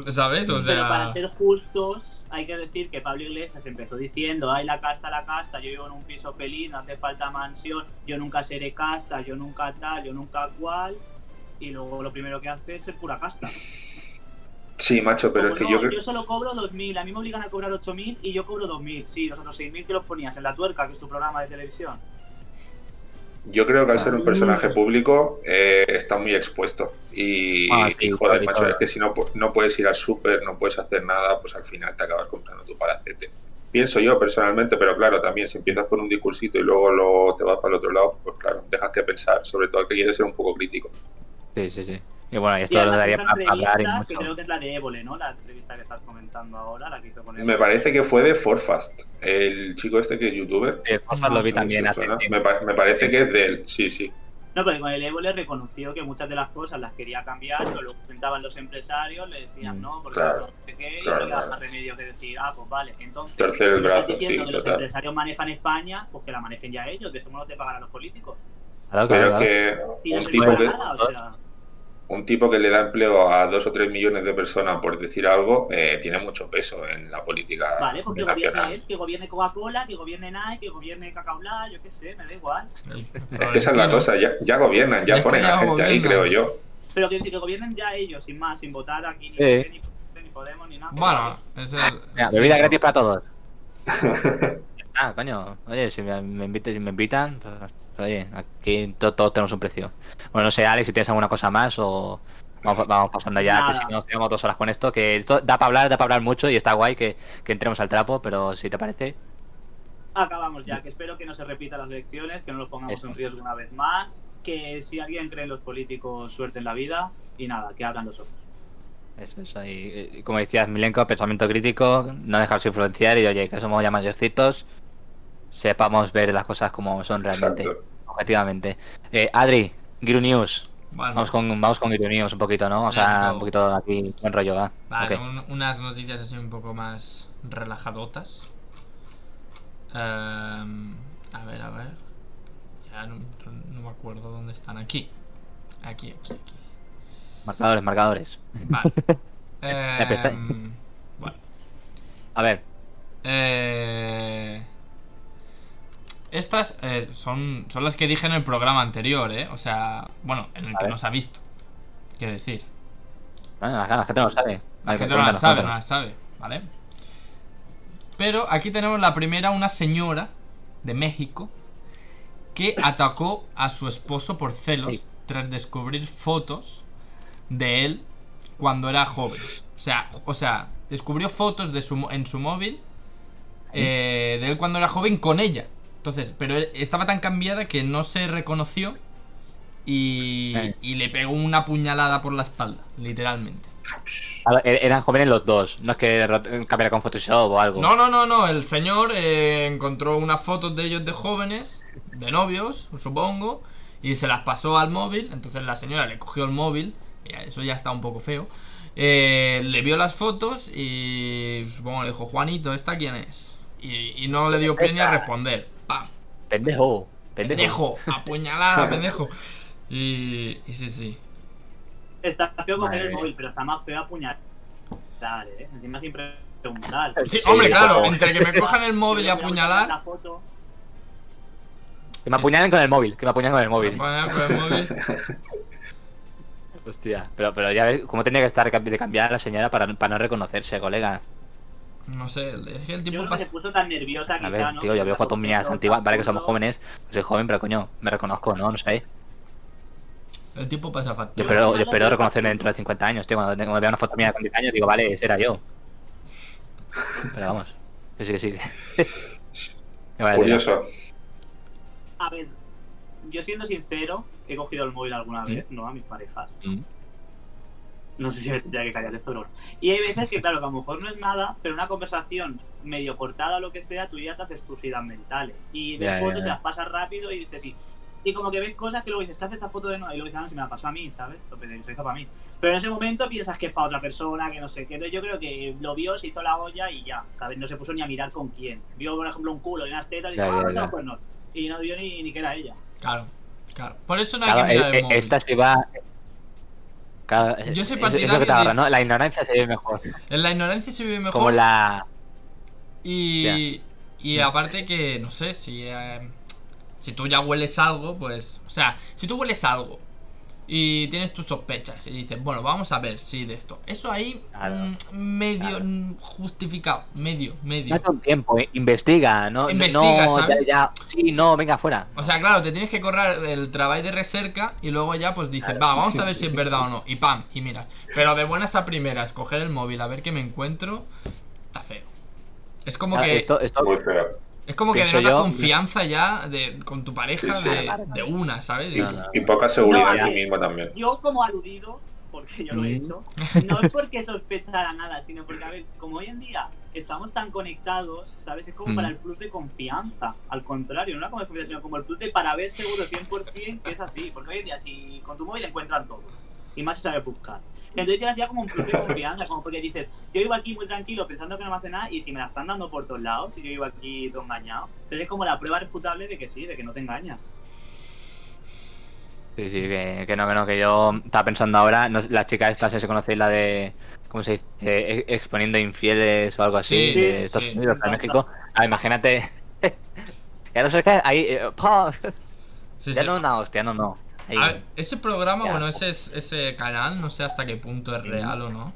¿Sabes? O Pero para sea. ser justos, hay que decir que Pablo Iglesias empezó diciendo, ay, la casta, la casta, yo vivo en un piso feliz, no hace falta mansión, yo nunca seré casta, yo nunca tal, yo nunca cual, y luego lo primero que hace es ser pura casta. Sí, macho, pero Como es que no, yo creo yo solo cobro 2.000, a mí me obligan a cobrar 8.000 y yo cobro 2.000, sí, los otros 6.000 que los ponías en La Tuerca, que es tu programa de televisión. Yo creo que al ser un personaje público eh, está muy expuesto. Y, Ah, sí, y, joder, macho, claro. es que si no, no puedes ir al súper, no puedes hacer nada, pues al final te acabas comprando tu palacete. Pienso yo personalmente, pero claro, también si empiezas con un discursito y luego lo, te vas para el otro lado, pues claro, dejas que pensar, sobre todo el que quiere ser un poco crítico. Sí, sí, sí. Y bueno, y Y esto lo daría para hablar y entrevista, que creo que es la de Évole, ¿no? La entrevista que estás comentando ahora, la que hizo con Me Évole. parece que fue de Forfast, el chico este que es youtuber. Sí, cosas lo vi No también hace me, pa- me parece que es de él, sí, sí. No, porque con el Évole reconoció que muchas de las cosas las quería cambiar, pero lo comentaban los empresarios, le decían Mm, no, porque claro, no sé qué, y claro, no le daba claro. más remedio que decir, ah, pues vale, entonces. Torcer el brazo, sí, que los total. empresarios manejan España, pues que la manejen ya ellos, dejémonos de pagar a los políticos. Claro, Pero claro. Y que no un tipo que, nada, o sea, un tipo que le da empleo a dos o tres millones de personas por decir algo, eh, tiene mucho peso en la política Vale, que gobierne nacional. él, que gobierne Coca-Cola, que gobierne Nike, que gobierne Cacao yo qué sé, me da igual. <laughs> Es que esa es la cosa, ya, ya gobiernan, ya Es ponen ya a gente ahí, creo yo. Pero que, que gobiernen ya ellos, sin más, sin votar aquí ni. PP, ni, Podemos, ni nada. Bueno, es el. Mira, bebida gratis para todos. <laughs> ah, coño. Oye, si me, si me invitan, pues, oye, aquí to- todos tenemos un precio. Bueno, no sé, Alex, si tienes alguna cosa más o vamos, vamos pasando ya, Nada. que si no tenemos dos horas con esto, que esto da para hablar, da para hablar mucho y está guay que, que entremos al trapo, pero si te parece, Acabamos ya, que espero que no se repitan las elecciones, que no los pongamos Eso. en riesgo una vez más, que si alguien cree en los políticos, suerte en la vida, y nada, que abran los ojos. eso, eso. Y, y como decías, Milenko, pensamiento crítico, no dejarse influenciar y oye, que somos ya mayorcitos, sepamos ver las cosas como son realmente, Exacto. objetivamente. Eh, Adri, Giru News. Bueno, Vamos con, vamos con News un poquito, ¿no? O sea, un poquito aquí buen rollo, ¿va? Vale, un- unas noticias así un poco más relajadotas. Em, a ver, a ver. Ya no, no me acuerdo dónde están. Aquí. Aquí, aquí, aquí. Marcadores, marcadores. Vale. <laughs> Em, bueno. A ver, Eh, estas eh, son, son las que dije en el programa anterior, ¿eh? O sea, bueno, en el A que ver. no se ha visto. Quiero decir. bueno, la, la gente no lo sabe. La Vale, gente no la sabe, no la sabe, ¿vale? Pero aquí tenemos la primera, una señora de México que atacó a su esposo por celos Sí. tras descubrir fotos de él cuando era joven. O sea, o sea, descubrió fotos de su, en su móvil eh, de él cuando era joven con ella. Entonces, pero estaba tan cambiada que no se reconoció y, Eh. y le pegó una puñalada por la espalda, literalmente. Er- Eran jóvenes los dos, no es que cambiara con Photoshop o algo. No, no, no, no. El señor eh, encontró unas fotos de ellos de jóvenes, de novios, supongo, y se las pasó al móvil. Entonces la señora le cogió el móvil, y eso ya está un poco feo. eh, le vio las fotos y supongo le dijo, Juanito, ¿esta quién es? Y, y no le dio pie ni a responder. ¡Pam! Pendejo, pendejo. Pendejo, <laughs> apuñalada, pendejo. Y, y sí, sí. Está feo coger el móvil, pero está más feo apuñalar, ¿eh? Encima siempre preguntar. Sí, Sí, hombre, claro, entre que me <laughs> cojan el móvil y apuñalar. La foto. Que me apuñalen con el móvil, que me apuñalen con el móvil. apuñalar con el móvil. <laughs> Hostia, pero, pero ya ves cómo tenía que estar de cambiar a la señora para, para no reconocerse, colega. No sé, es que el Yo tiempo creo que pasa. se puso tan nerviosa A quizá, ver, ¿no? tío, yo veo fotos mías antiguas, vale que somos jóvenes, soy joven, pero coño, me reconozco, ¿no? No sé. El tiempo pasa Yo espero, yo espero reconocerme dentro de 50 años, tío. Cuando, cuando una foto mía con 10 años, digo, vale, ese era yo. Pero vamos, que sí, que sí. que- Me vale, Curioso. A ver, yo siendo sincero, he cogido el móvil alguna vez, no a mis parejas. Mm. No sé si me tendría que callar esto, pero bueno. Y hay veces que, claro, que a lo mejor no es nada, pero una conversación medio cortada o lo que sea, tú ya te haces tus idas mentales. Y ves ya, fotos, ya. te las pasas rápido y dices, sí. Y como que ves cosas que luego dices, ¿qué hace esta foto de nuevo? Y luego dices, ah, no, si me la pasó a mí, ¿sabes? Lo que se hizo para mí. Pero en ese momento piensas que es para otra persona, que no sé qué. Entonces yo creo que lo vio, se hizo la olla y ya, ¿sabes? No se puso ni a mirar con quién. Vio, por ejemplo, un culo y unas tetas y dijo, ah, no, pues no. Y no vio ni, ni que era ella. Claro, claro. Por eso no hay Claro, que mirar el eh, móvil. esta se va. Yo soy partidario que te de- agarra, ¿no? La ignorancia se ve mejor. En la ignorancia se vive mejor. Como la. Y, y aparte que, no sé, si, eh, si tú ya hueles algo, pues... O sea, si tú hueles algo y tienes tus sospechas y dices, bueno, vamos a ver si de esto. Eso ahí Claro. mm, medio Claro. mm, justificado, medio, medio. Date un tiempo, eh, investiga, ¿no? Investiga, no, ¿sabes? Ya, ya- sí, no, venga, fuera. O sea, claro, te tienes que correr el trabajo de recerca y luego ya pues dices, va, vamos a ver si es verdad o no. Y pam, y miras. Pero de buenas a primeras, coger el móvil a ver qué me encuentro, está feo. Es como que Esto, esto, Muy feo. Es como que denotas yo- confianza ya de, con tu pareja Sí, sí. de, de una, ¿sabes? Y, poca seguridad No, en ti mismo también. Yo como aludido, porque yo lo he Mm. hecho, no es porque sospechara nada, sino porque, a ver, como hoy en día estamos tan conectados, ¿sabes? Es como Mm. para el plus de confianza. Al contrario, no como de confianza, sino como el plus de para ver seguro 100% que es así. Porque hoy en día, si con tu móvil encuentran todo, y más si sabes buscar. Entonces yo hacía como un plus de confianza, como porque dices, yo vivo aquí muy tranquilo pensando que no me hace nada y si me la están dando por todos lados, y yo vivo aquí todo engañado. Entonces es como la prueba refutable de que sí, de que no te engaña. Sí, sí, que, que no, que no, que yo estaba pensando ahora, no, sé, la chica esta, si se conocéis la de, ¿cómo se dice? Eh, exponiendo infieles o algo así, Sí, de Estados sí. Unidos, de México. Ah, imagínate, <laughs> ya no sé qué, ahí, eh, ¡pah! Sí, ya sí. no una hostia, no, no. Ahí. A ver, ese programa, Ya. bueno, ese, es- ese canal, no sé hasta qué punto es real o no.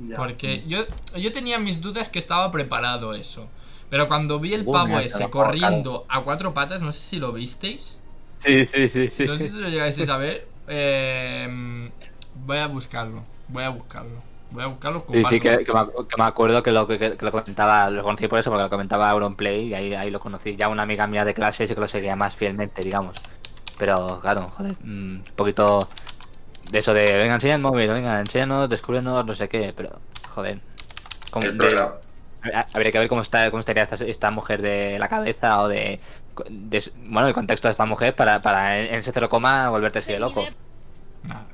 Ya. Porque yo, yo tenía mis dudas que estaba preparado eso. Pero cuando vi el pavo ese corriendo a cuatro patas, no sé si lo visteis. Sí, sí, sí, sí. No sé si lo llegasteis a ver. <laughs> Eh, voy a buscarlo. Voy a buscarlo. Voy a buscarlo con Sí, sí, que, que me, ac- que me acuerdo que lo, que, que lo comentaba, lo conocí por eso, porque lo comentaba Auronplay y ahí, ahí lo conocí. Ya una amiga mía de clase sí que lo seguía más fielmente, digamos. Pero claro, joder, mm, un poquito de eso de, venga, enseña el móvil, venga, enséñanos, descúbrenos, no sé qué, pero joder. como El de- habría que ver cómo está cómo estaría esta, esta mujer de la cabeza o de, de- bueno, el contexto de esta mujer para, para en ese cero coma volverte así de loco.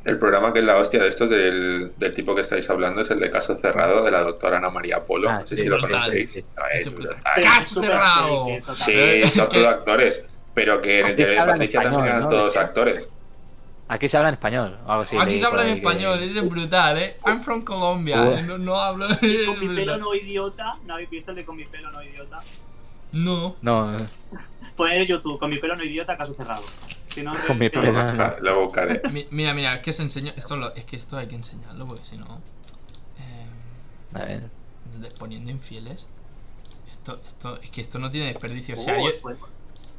El programa que es la hostia de estos del, del tipo que estáis hablando es el de Caso Cerrado de la doctora Ana María Polo. Ah, no sé sí, si lo brutal. conocéis. Sí. Es brutal. ¡Caso cerrado! Sí, son todos actores. Pero que en el TV de Patricia español, también eran ¿no? todos actores. Aquí se habla en español o algo así. Aquí se habla en ahí que- español, es brutal, eh. I'm from Colombia. Eh, No, no hablo. Con mi pelo no idiota, ¿no habéis visto el de con mi pelo no idiota? No. No, <laughs> Poner en YouTube, con mi pelo no idiota, caso cerrado. Si no, Con mi pelo. Lo buscaré, lo buscaré. Mi- Mira, mira, es que se enseña. Esto lo- es que esto hay que enseñarlo porque si no. eh, a ver. de- poniendo infieles. Esto, esto, es que esto no tiene desperdicio. O sea, yo.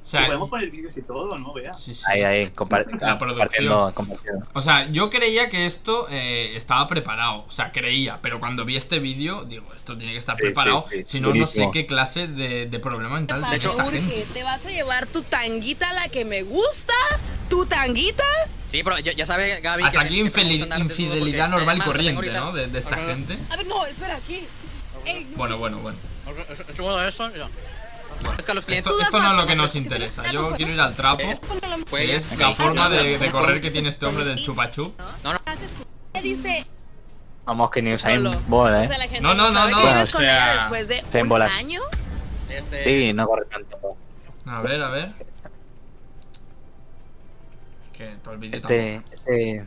Podemos, O sea, podemos poner vídeos y todo, ¿no? Vea. sí, sí. Ahí, ahí, La compartiendo, compartiendo. O sea, yo creía que esto eh, estaba preparado. O sea, creía. Pero cuando vi este vídeo, digo, esto tiene que estar Sí, preparado. sí, sí, si no, no sé qué clase de, de problema mental De tiene hecho, esta gente. ¿te vas a llevar tu tanguita, la que me gusta? ¿Tu tanguita? Sí, pero ya, ya sabe Gaby Hasta que- aquí que infidelidad normal y corriente, ¿no? De, de esta gente. A ver, no, espera, aquí. Ey, no. Bueno, bueno, bueno. Es- es- es bueno eso, ya. Es que a los clientes. Esto, esto no es lo que nos interesa. Yo quiero ir al trapo. Es- Que la forma de, correr que tiene este hombre del chupachup. ¿Qué dice? Vamos, que ni Usain. Bolt, O ¿eh? sea, la gente No, no, no, no, o sea, después de un año. Este, Sí, no corre tanto. A ver, a ver. Es que todo el vídeo Este, este...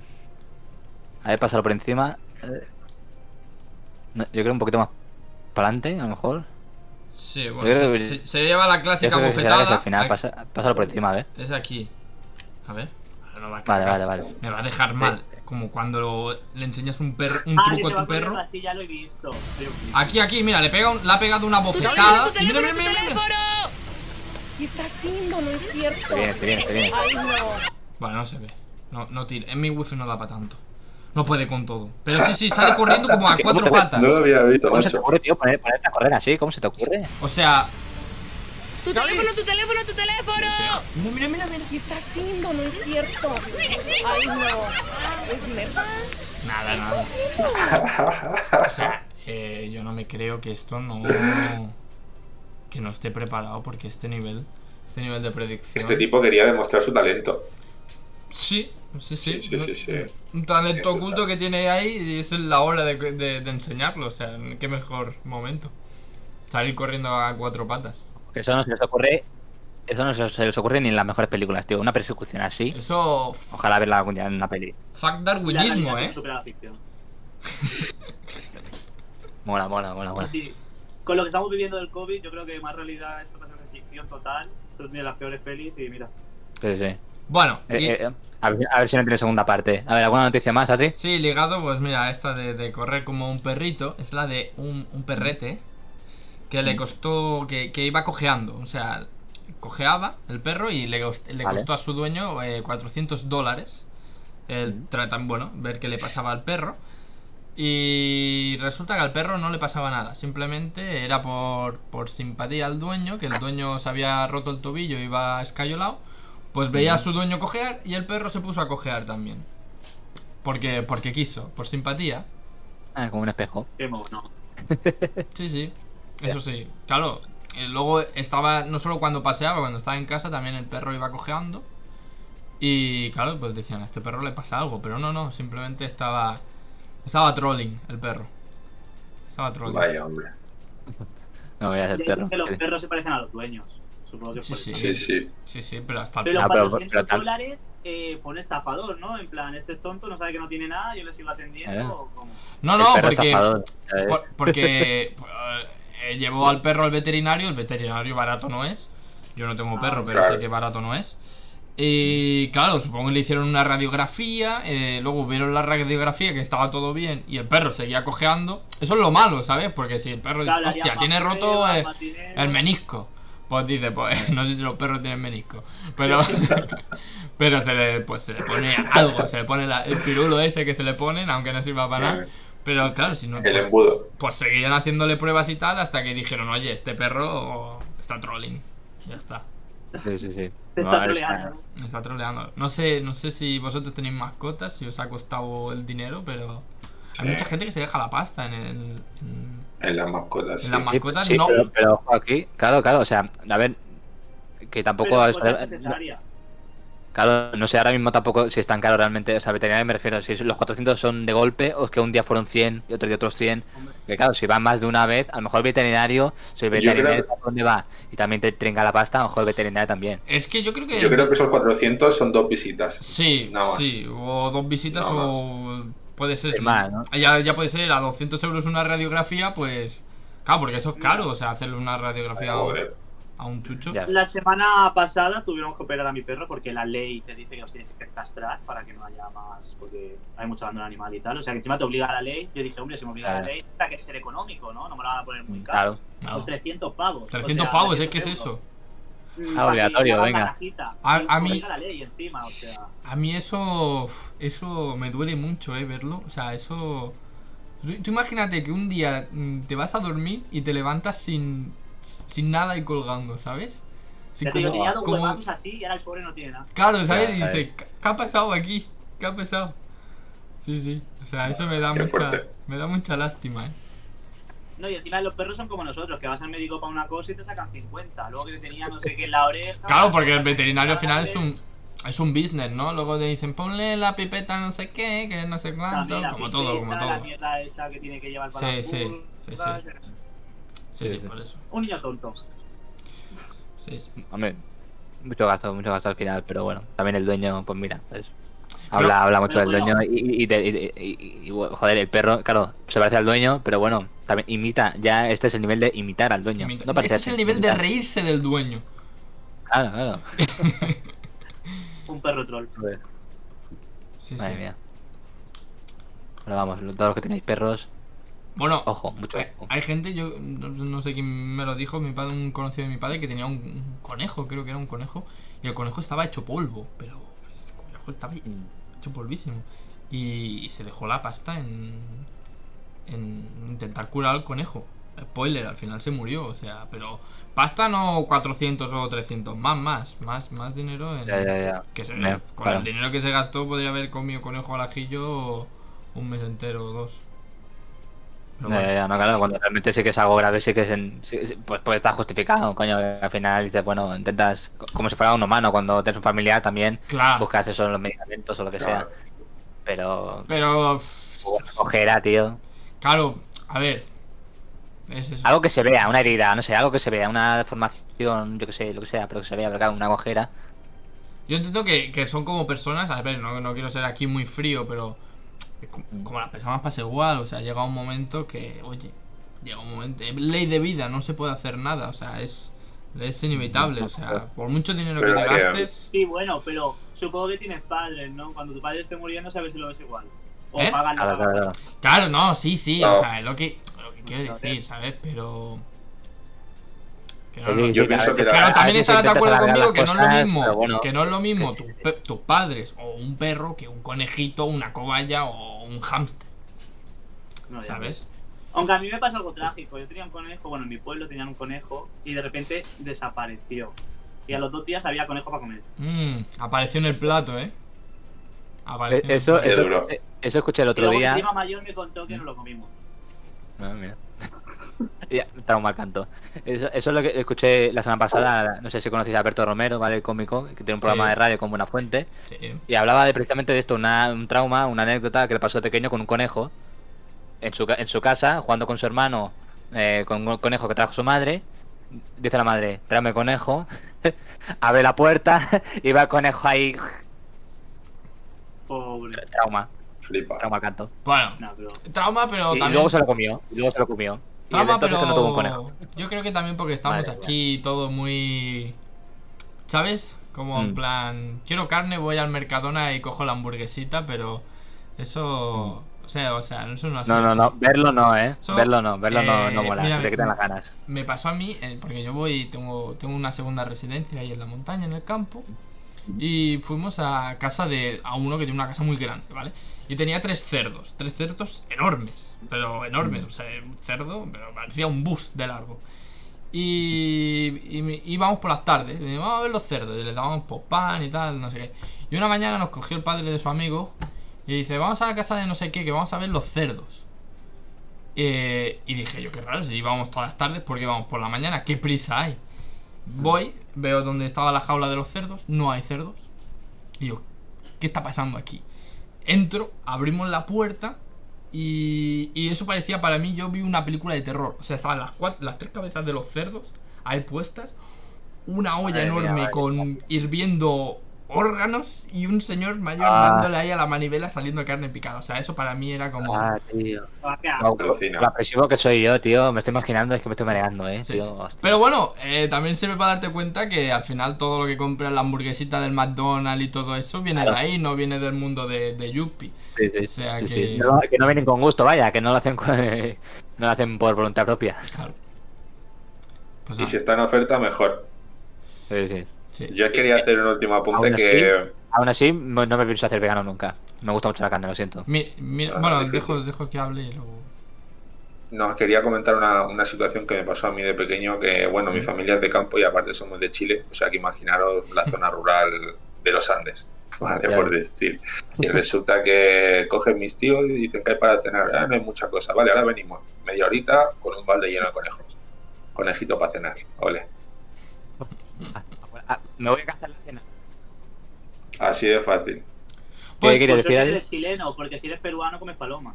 A ver, pasarlo por encima. Eh, yo creo un poquito más para adelante, a lo mejor. Sí, bueno, se, que- se- se lleva la Yo clásica creo que será que bofetada. al final pasa, pásalo por encima, a ver. Es aquí. A ver. Ahora no va a Vale, vale, vale. Me va a dejar mal. Como cuando le enseñas un, perro, un Ah, truco a tu perro. Así, ya lo he visto. Aquí, aquí, mira, le, pega un- le ha pegado una ¡Tu bofetada. tu mira, mira, mira! ¿Qué está haciendo? No es cierto. Se viene, se viene, viene. Ay, no. Vale, no se ve. No, no tira. En mi wifi no da para tanto. No puede con todo. Pero sí, sí, sale corriendo como a <laughs> cuatro patas. No lo había visto, ¿Cómo se te ocurre, tío, poner, ponerte a correr así? ¿Cómo se te ocurre? O sea. Tu teléfono, tu teléfono, tu teléfono. Mira, mira, mira, mira. ¿Qué está haciendo? No es cierto. Ay, no. Es neta. Nada, nada. O sea, eh, yo no me creo que esto no. Que no esté preparado porque este nivel. Este nivel de predicción. Este tipo quería demostrar su talento. Sí, sí, sí. Sí, sí, sí, sí. Un talento Sí, oculto que tiene ahí y es la hora de, de- de enseñarlo. O sea, qué mejor momento. Salir corriendo a cuatro patas. Que eso no se les ocurre. Eso no se les ocurre ni en las mejores películas, tío. Una persecución así. Eso. Ojalá verla algún día en una peli. Fuck darwinismo, eh. supera la ficción. Mola, mola, mola, mola. Sí. Con lo que estamos viviendo del COVID, yo creo que más realidad esto pasa de ficción total. Esto tiene las peores pelis y mira. Sí, sí. Bueno, Eh, y- eh, a, ver, a ver si no tiene segunda parte. A ver, ¿alguna noticia más, Adri? Sí, ligado, pues mira, esta de, de correr como un perrito es la de un, un perrete que Mm. le costó, que, que iba cojeando, o sea, cojeaba el perro y le, le Vale. costó a su dueño eh, 400 dólares. El Mm. tratan, bueno, ver qué le pasaba al perro. Y resulta que al perro no le pasaba nada, simplemente era por, por simpatía al dueño, que el dueño se había roto el tobillo y iba escayolado, pues veía a su dueño cojear y el perro se puso a cojear también. Porque, porque quiso, por simpatía. Ah, como un espejo. Qué mono. <laughs> Sí, sí. Eso sí. Claro. eh, luego estaba, no solo cuando paseaba, cuando estaba en casa, también el perro iba cojeando. Y claro, pues decían, a este perro le pasa algo. Pero no, no, simplemente estaba. Estaba trolling el perro. Estaba trolling. Vaya, hombre. <laughs> No voy a ser Dicen perro. que los perros se parecen a los dueños. Supongo que Sí, sí. Sí, sí. Sí, sí, pero hasta el Pero Ah, pero- 400 pero tal- dólares eh, un estafador, ¿no? En plan, este es tonto, no sabe que no tiene nada, yo le sigo atendiendo Eh. o cómo. No, no, porque. por- porque <laughs> eh, llevó al perro al veterinario, el veterinario barato no es. Yo no tengo Ah, perro, pero claro. sé que barato no es. Y claro, supongo que le hicieron una radiografía, eh, luego vieron la radiografía que estaba todo bien y el perro seguía cojeando. Eso es lo malo, ¿sabes? Porque si el perro dice, hostia, tiene roto eh, el menisco. Pues dice, pues <laughs> no sé si los perros tienen menisco. Pero, <laughs> pero se le, pues se le pone algo, se le pone la- el pirulo ese que se le ponen, aunque no sirva para nada. Pero claro, si no. Pues, pues seguían haciéndole pruebas y tal hasta que dijeron, oye, este perro está trolling. Ya está. Sí, sí, sí. No, está troleando. Me está troleando. No sé, no sé si vosotros tenéis mascotas, si os ha costado el dinero, pero hay mucha gente que se deja la pasta en, el, en, En las mascotas. en las mascotas. Sí, no. pero, pero ojo aquí, claro, claro, o sea, a ver, que tampoco Pero es- necesaria. Claro, no sé ahora mismo tampoco si es tan caro realmente. O sea, veterinario me refiero, si los 400 son de golpe o es que un día fueron 100 y otro día otros 100. Hombre. Que claro, si van más de una vez, a lo mejor el veterinario, si el veterinario creo- sabe dónde va y también te trinca la pasta, a lo mejor el veterinario también. Es que yo creo que. Yo creo que esos 400 son dos visitas. Sí, Nada más. sí, o dos visitas Nada o puede ser. Es sí. más, ¿no? ya, ya puede ser a 200 euros una radiografía, pues. Claro, porque eso es caro, o sea, hacerle una radiografía a, a un chucho. Ya. La semana pasada tuvimos que operar a mi perro porque la ley te dice que los tienes que castrar para que no haya más, porque hay mucho abandono animal y tal. O sea, que encima te obliga la ley. Yo dije, hombre, si me obliga la Claro. ley, tendrá que ser económico, ¿no? No me lo van a poner muy caro. Claro. No. Los 300 pavos. 300 o sea, pavos, ¿eh? 300 ¿Qué es euros. eso? Ah, obligatorio, venga. A- a mí-. A mí eso. Eso me duele mucho, eh, verlo. O sea, eso. Tú, imagínate que un día mm, te vas a dormir y te levantas sin. Sin nada y colgando, ¿sabes? Sí, como- tenía dos como- así y ahora el pobre no tiene nada. Claro, ¿sabes? Y ya, dice, ¿qué qué ha pasado aquí? ¿Qué ha pasado? Sí, sí. O sea, eso me da Qué mucha. fuerte. Me da mucha lástima, eh. No, y encima los perros son como nosotros, que vas al médico para una cosa y te sacan 50. Luego que te tenía no sé qué en la oreja. Claro, porque el veterinario al final es un. Es un business, ¿no? Luego te dicen, ponle la pipeta no sé qué, que no sé cuánto. Como todo, como todo. La mierda esta que tiene que llevar para Sí, sí, sí, sí. Sí, Sí, sí, sí. por eso. Un niño tonto. Sí, sí. Hombre, mucho gasto, mucho gasto al final, pero bueno, también el dueño, pues mira, pues, habla, habla mucho del dueño y, y, de- y- y- y, bueno, joder, el perro, claro, se parece al dueño, pero bueno, también imita, ya este es el nivel de imitar al dueño. Imita- No Ese parecerse, es el nivel de reírse del dueño. Claro, claro. <laughs> Un perro troll. Sí, madre sí. mía. Pero vamos, todos los que tenéis perros, Bueno, ojo, mucho hay, ojo. hay gente, yo no, no sé quién me lo dijo, mi padre, un conocido de mi padre, que tenía un, un conejo, creo que era un conejo, y el conejo estaba hecho polvo, pero el conejo estaba hecho polvísimo. Y, y se dejó la pasta en, en intentar curar al conejo. Spoiler, al final se murió, o sea, pero pasta no 400 o 300, más, más, más, más dinero en... Ya, ya, ya. Que se, Me- con el dinero que se gastó podría haber comido conejo al ajillo un mes entero o dos. Pero bueno. ya, no, claro, cuando realmente sí que es algo grave, sí que es en- sí- pues puede estar justificado, coño. Al final dices, bueno, intentas, co- como si fuera un humano, cuando tienes un familiar también, Claro. buscas eso en los medicamentos o lo que Claro. sea. Pero, Pero, ojera, tío. claro, a ver. Es eso. Algo que se vea, una herida, no sé, algo que se vea, una deformación, yo que sé, lo que sea, pero que se vea, pero claro, una ojera. Yo entiendo que, que son como personas, a ver, no, no quiero ser aquí muy frío, pero como, como las personas pasa igual, o sea, llega un momento que, oye, llega un momento, es ley de vida, no se puede hacer nada, o sea, es Es inevitable, o sea, por mucho dinero que te que- gastes. Sí, bueno, pero supongo que tienes padres, ¿no? Cuando tu padre esté muriendo, sabes si lo ves igual. O ¿Eh? pagan Claro, la claro, claro. Claro, no, sí, sí, o sea, es lo que, lo que quiero decir, eh. ¿sabes? Pero. Sí, Yo sí, pienso que a también estarás de acuerdo conmigo que no es lo mismo, bueno. que no es lo mismo tu tus padres o un perro que un conejito, una cobaya o un hámster, No, ¿sabes? Aunque a mí me pasa algo trágico. Yo tenía un conejo, bueno, en mi pueblo tenían un conejo y de repente desapareció. Y a los dos días había conejo para comer. Mm, apareció en el plato, ¿eh? Eh, Apareció en el Eso, eso, eso escuché el Y otro luego mi día. mayor me contó que no lo comimos. Ah, mira. <laughs> trauma al canto. Eso, eso es lo que escuché la semana pasada. No sé si conocéis a Alberto Romero, ¿vale? El cómico, que tiene un programa Sí. de radio con Buena Fuente. Sí. Y hablaba de, precisamente de esto, una- un trauma, una anécdota que le pasó de pequeño con un conejo en su, en su casa, jugando con su hermano, eh, con un conejo que trajo su madre. Dice la madre, tráeme conejo. <laughs> Abre la puerta <laughs> y va el conejo ahí. Pobre. Trauma, Flipa. trauma al canto. Bueno, No, pero. trauma, pero Y, y también. luego se lo comió, y luego se lo comió. Y entonces que no tuvo un pero conejo. yo creo que también porque estamos Madre mía. aquí todo muy... ¿Sabes? Como en Mm. plan, quiero carne, voy al Mercadona y cojo la hamburguesita, pero eso... O sea, o sea, eso no Mm. No, no, no, verlo no, eh. So, verlo no, verlo no, eh, no mola, mira, te quitan las ganas. Me pasó a mí, eh, porque yo voy, tengo, tengo una segunda residencia ahí en la montaña, en el campo, y fuimos a casa de a uno que tiene una casa muy grande, ¿vale? Y tenía tres cerdos, tres cerdos enormes, pero enormes, o sea, un cerdo, pero parecía un bus de largo. Y, íbamos por las tardes, y vamos a ver los cerdos, y le dábamos pues, pan y tal, no sé qué. Y una mañana nos cogió el padre de su amigo y dice, vamos a la casa de no sé qué, que vamos a ver los cerdos. Eh, y dije yo, qué raro, si íbamos todas las tardes, ¿por qué vamos por la mañana? ¿Qué prisa hay? Voy, veo dónde estaba la jaula de los cerdos, no hay cerdos. Y yo, ¿qué está pasando aquí? Entro, abrimos la puerta y, y eso parecía para mí, yo vi una película de terror. O sea, estaban las, cuatro, las tres cabezas de los cerdos ahí puestas, una olla Madre enorme con hirviendo órganos y un señor mayor Ah. dándole ahí a la manivela saliendo carne picada. O sea, eso para mí era como... Ah, tío. Ah, lo apresivo que soy yo, tío. Me estoy imaginando, es que me estoy mareando, eh. Sí, tío. sí. hostia. Pero bueno, eh, también sirve para darte cuenta que al final todo lo que compras, la hamburguesita del McDonald's y todo eso, viene Claro. de ahí, no viene del mundo de, de Yuppie. Sí, sí, o sea sí, que- sí. No, que no vienen con gusto, vaya, que no lo hacen <laughs> no lo hacen por voluntad propia. Claro. Pues Y si está en oferta, mejor. Sí, sí. Sí. Yo quería hacer un último apunte Aún así- que. Aún así, no no me pienso hacer vegano nunca. Me gusta mucho la carne, lo siento. Mi- Ah, bueno, dejo, dejo que hable y luego. No, quería comentar una, una situación que me pasó a mí de pequeño, que bueno, mi familia es de campo y aparte somos de Chile, o sea que imaginaros la zona rural de los Andes, ¿vale? Ya. Por decir. Y resulta que cogen mis tíos y dicen que hay para cenar, ah, no hay mucha cosa, vale, ahora venimos, media horita con un balde lleno de conejos. Conejito para cenar, ole. Ah, me voy a gastar la cena. Así de fácil. Pues- ¿Qué quería Por decir, eres chileno, porque si eres peruano comes paloma.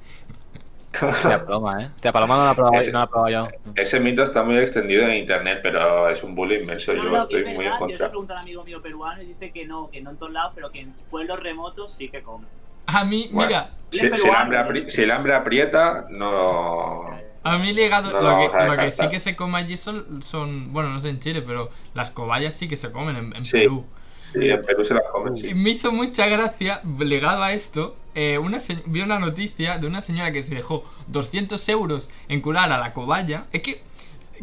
<laughs> Hostia, paloma, eh. Hostia, paloma no la he probado, Ese- no la he probado yo. Ese mito está muy extendido en internet, pero es un bulo inmenso, No, yo no, estoy es muy en verdad, Yo contra. pregunto a un amigo mío peruano y dice que no, que no en todos lados, pero que en pueblos remotos sí que comen. A mí, Bueno. mira, Si, si el hambre apri- si el hambre aprieta, no... a mí ligado, No lo que, lo que sí que se come allí son, son, bueno, no sé en Chile, pero las cobayas sí que se comen en, en Sí. Perú. Sí, en Perú se las comen, Y me hizo mucha gracia, ligado a esto, eh, una vi una noticia de una señora que se dejó 200 euros en curar a la cobaya. Es que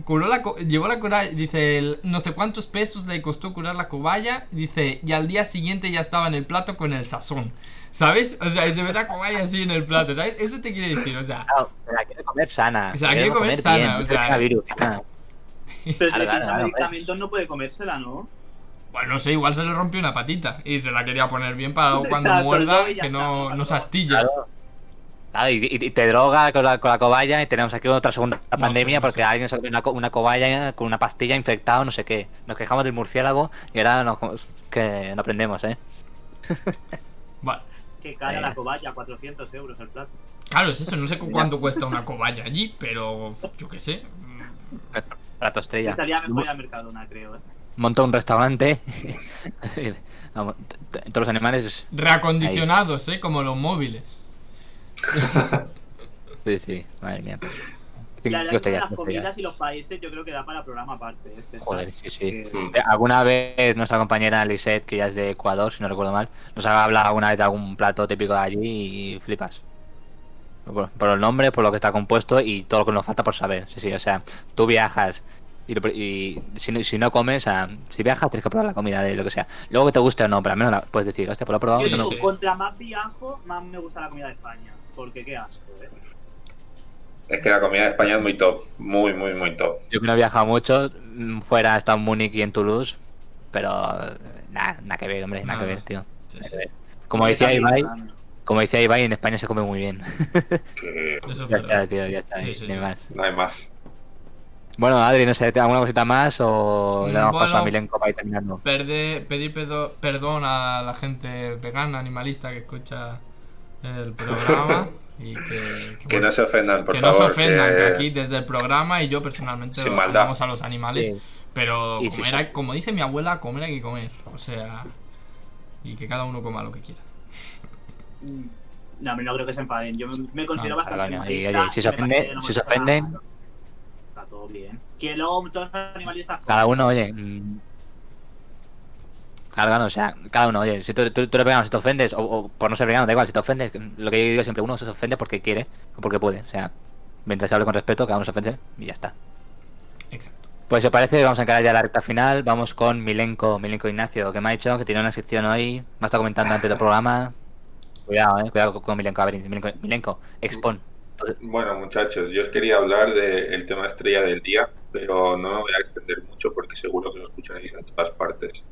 curó la co- llevó la cobaya, dice, el- no sé cuántos pesos le costó curar la cobaya, dice, y al día siguiente ya estaba en el plato con el sazón. ¿Sabes? O sea, y se ve la cobaya así en el plato, ¿sabes? Eso te quiere decir, o sea, Claro, se la quiere comer sana. Se la quiere comer sana, bien, o sea- virus. Pero si medicamentos no puede comérsela, ¿no? bueno, no sé, igual se le rompió una patita y se la quería poner bien para cuando muerda que no, no se astille. Claro. Claro, y, te droga con la, con la cobaya y tenemos aquí otra segunda No pandemia sé, no porque sé. alguien se comió una, co- una cobaya con una pastilla infectada o no sé qué. Nos quejamos del murciélago y ahora nos, que no aprendemos, ¿eh? <laughs> Vale. Que cara Eh. la cobaya, 400 euros el plato. Claro, es eso, no sé cu- <laughs> cuánto cuesta una cobaya allí, pero yo qué sé. <laughs> Plato estrella. Estaría mejor ir al Mercadona, creo, ¿eh? Monto un restaurante. Vamos, todos los animales. Reacondicionados, ¿eh? Como los móviles. <laughs> Sí, sí, madre mía. La verdad es que las comidas y los países yo creo que da para programa aparte. ¿eh? Joder, sí, sí. Que- Mm. Eh, Alguna vez nuestra compañera Lisette, que ya es de Ecuador, si no recuerdo mal, nos ha hablado alguna vez de algún plato típico de allí y flipas. Por, por el nombre, por lo que está compuesto y todo lo que nos falta por saber. Sí, sí, o sea, tú viajas y, lo- y si, no- si no comes, o sea, si viajas tienes que probar la comida de lo que sea. Luego que te guste o no, pero al menos la- puedes decir, hostia, pues lo he probado. Yo no digo, sí. contra más viajo, más me gusta la comida de España. Porque qué asco, ¿eh? Es que la comida de España es muy top. Muy, muy, muy top. Yo que no he viajado mucho, mm, fuera he estado en Múnich y en Toulouse, pero eh, nada, nada que ver, hombre, nada que Nada. ver, tío. Sí, Nada sí. que ver. Como decía también, Ibai, también. como decía Ibai, en España se come muy bien. <laughs> Eso es ya verdad. está, tío, ya está, Sí, no hay sí. más. no hay más. Bueno, Adri, no sé, ¿alguna cosita más o le damos paso Bueno. a Milenko para ir terminando? Perde- pedir pedo- perdón a la gente vegana, animalista que escucha el programa <laughs> y que, que, Que bueno, no se ofendan, por que no favor. se ofendan, que... que- aquí desde el programa y yo personalmente amamos a los animales, Sí. pero Y como, sí, era- sí. como dice mi abuela, comer hay que comer, o sea, y que cada uno coma lo que quiera. Mm, No, no creo que se enfaden. Yo me, considero No, bastante animalista oye, si se ofende- que no si se ofenden-. Está todo bien. Que luego todos los animalistas. Cada uno, oye. mm, Cada uno, o sea, cada uno, oye, si tú, tú, tú eres vegano, si te ofendes, o, o por no ser vegano, da igual, si te ofendes, lo que yo digo siempre, uno se ofende porque quiere o porque puede, o sea, mientras se hable con respeto, cada uno se ofende y ya está. Exacto. Pues si os parece, vamos a encarar ya la recta final, vamos con Milenko, Milenko Ignacio, que me ha dicho que tiene una sección hoy, me ha estado comentando antes del <laughs> programa. Cuidado, eh, cuidado con- con Milenko, a ver, Milenko, Milenko, expon. Bueno, muchachos, yo os quería hablar del tema estrella del día, pero no me voy a extender mucho porque seguro que lo escucharéis en todas partes.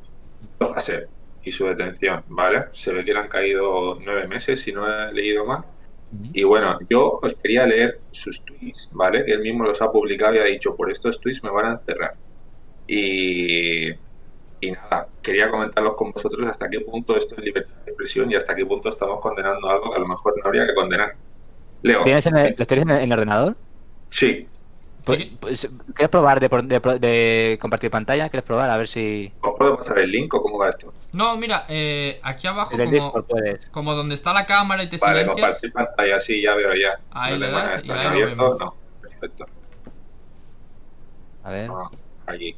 Los Hasser y su detención, ¿vale? Se ve que le han caído nueve meses, si no he leído mal. Y bueno, yo os quería leer sus tweets, ¿vale? Él mismo los ha publicado y ha dicho, por estos tweets me van a encerrar. Y, y nada, quería comentarlos con vosotros hasta qué punto esto es libertad de expresión y hasta qué punto estamos condenando algo que a lo mejor no habría que condenar. Leo. ¿Tienes en el, ¿Los tienes en el, en el ordenador? Sí, ¿Quieres probar de, de- de compartir pantalla? ¿Quieres probar? A ver si... ¿os puedo pasar el link o cómo va esto? No, mira, eh, aquí abajo En el como, Discord puedes. como donde está la cámara y te Vale, silencias, compartir pantalla, sí, ya veo ya. Ahí No le das y ahí lo abierto, vemos. No, perfecto. A ver. Ah, allí.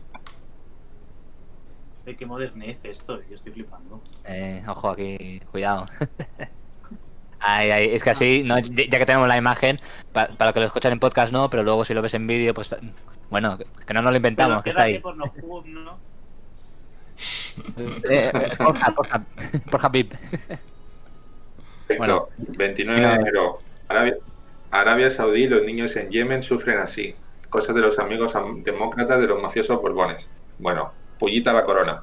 Eh, qué modernez esto, eh, yo estoy flipando. Eh, ojo aquí, cuidado. <laughs> Ay, ay, es que así, no, ya que tenemos la imagen, pa- para que lo escuchan en podcast no, pero luego si lo ves en vídeo, pues bueno, que- no nos lo inventamos, que está ahí. Por no ¿no? <laughs> Eh, eh, porja, porja, porja VIP. Perfecto. Bueno. 29 de enero. Arabia, Arabia Saudí, los niños en Yemen sufren así. Cosas de los amigos am- demócratas de los mafiosos borbones. Bueno, pullita la corona.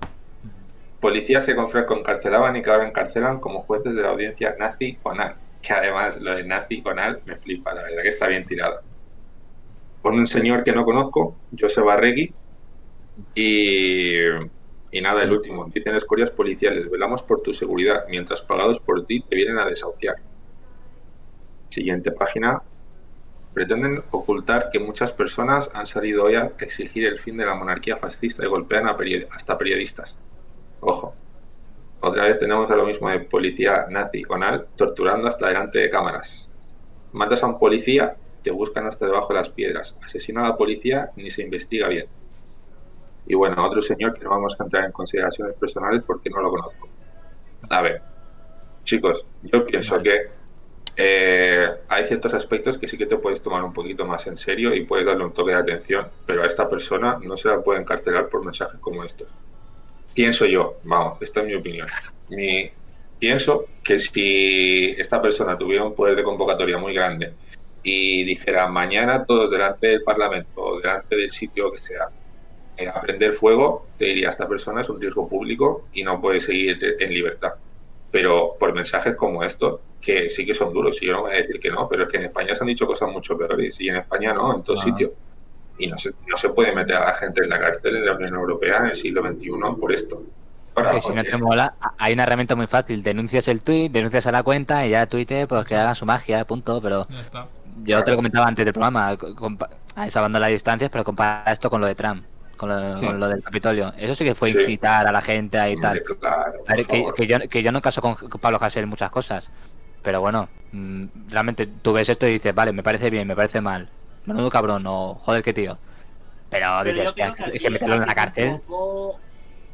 Policías que con fresco encarcelaban y que ahora encarcelan como jueces de la audiencia nazi ONAL. Que además lo de nazi ONAL me flipa, la verdad que está bien tirado. Por un señor que no conozco, Josep Arregui. Y, y nada, el último. Dicen escorias policiales. Velamos por tu seguridad, mientras pagados por ti te vienen a desahuciar. Siguiente página. Pretenden ocultar que muchas personas han salido hoy a exigir el fin de la monarquía fascista y golpean a period- hasta periodistas. Ojo. Otra vez tenemos a lo mismo de policía nazi conal torturando hasta delante de cámaras. Matas a un policía, te buscan hasta debajo de las piedras. Asesina a la policía, ni se investiga bien. Y bueno, otro señor que no vamos a entrar en consideraciones personales porque no lo conozco. A ver, chicos, yo pienso que eh, hay ciertos aspectos que sí que te puedes tomar un poquito más en serio y puedes darle un toque de atención, pero a esta persona no se la puede encarcelar por mensajes como estos. Pienso yo, vamos, esta es mi opinión. Mi, pienso que si esta persona tuviera un poder de convocatoria muy grande y dijera mañana todos delante del Parlamento o delante del sitio que sea eh, a prender fuego, te diría esta persona es un riesgo público y no puede seguir en libertad. Pero por mensajes como estos, que sí que son duros, y yo no voy a decir que no, pero es que en España se han dicho cosas mucho peores y en España no, en todos Ah. sitios. Y no se, no se puede meter a la gente en la cárcel en la Unión Europea en el siglo XXI por esto. Para, si no te mola, hay una herramienta muy fácil, denuncias el tweet, denuncias a la cuenta y ya Twitter pues que haga su magia, punto, pero Ya está. yo te lo comentaba antes del programa, salvando las distancias, pero compara esto con lo de Trump, con lo, Sí. con lo del Capitolio. Eso sí que fue Sí. incitar a la gente ahí y tal. claro, que, yo, que yo no caso con, con Pablo Hasél en muchas cosas. Pero bueno, mm, realmente tú ves esto y dices, vale, me parece bien, me parece mal. Menudo cabrón o joder, qué tío. Pero, Pero dices, hostia, que es que meterlo en la cárcel. Un poco,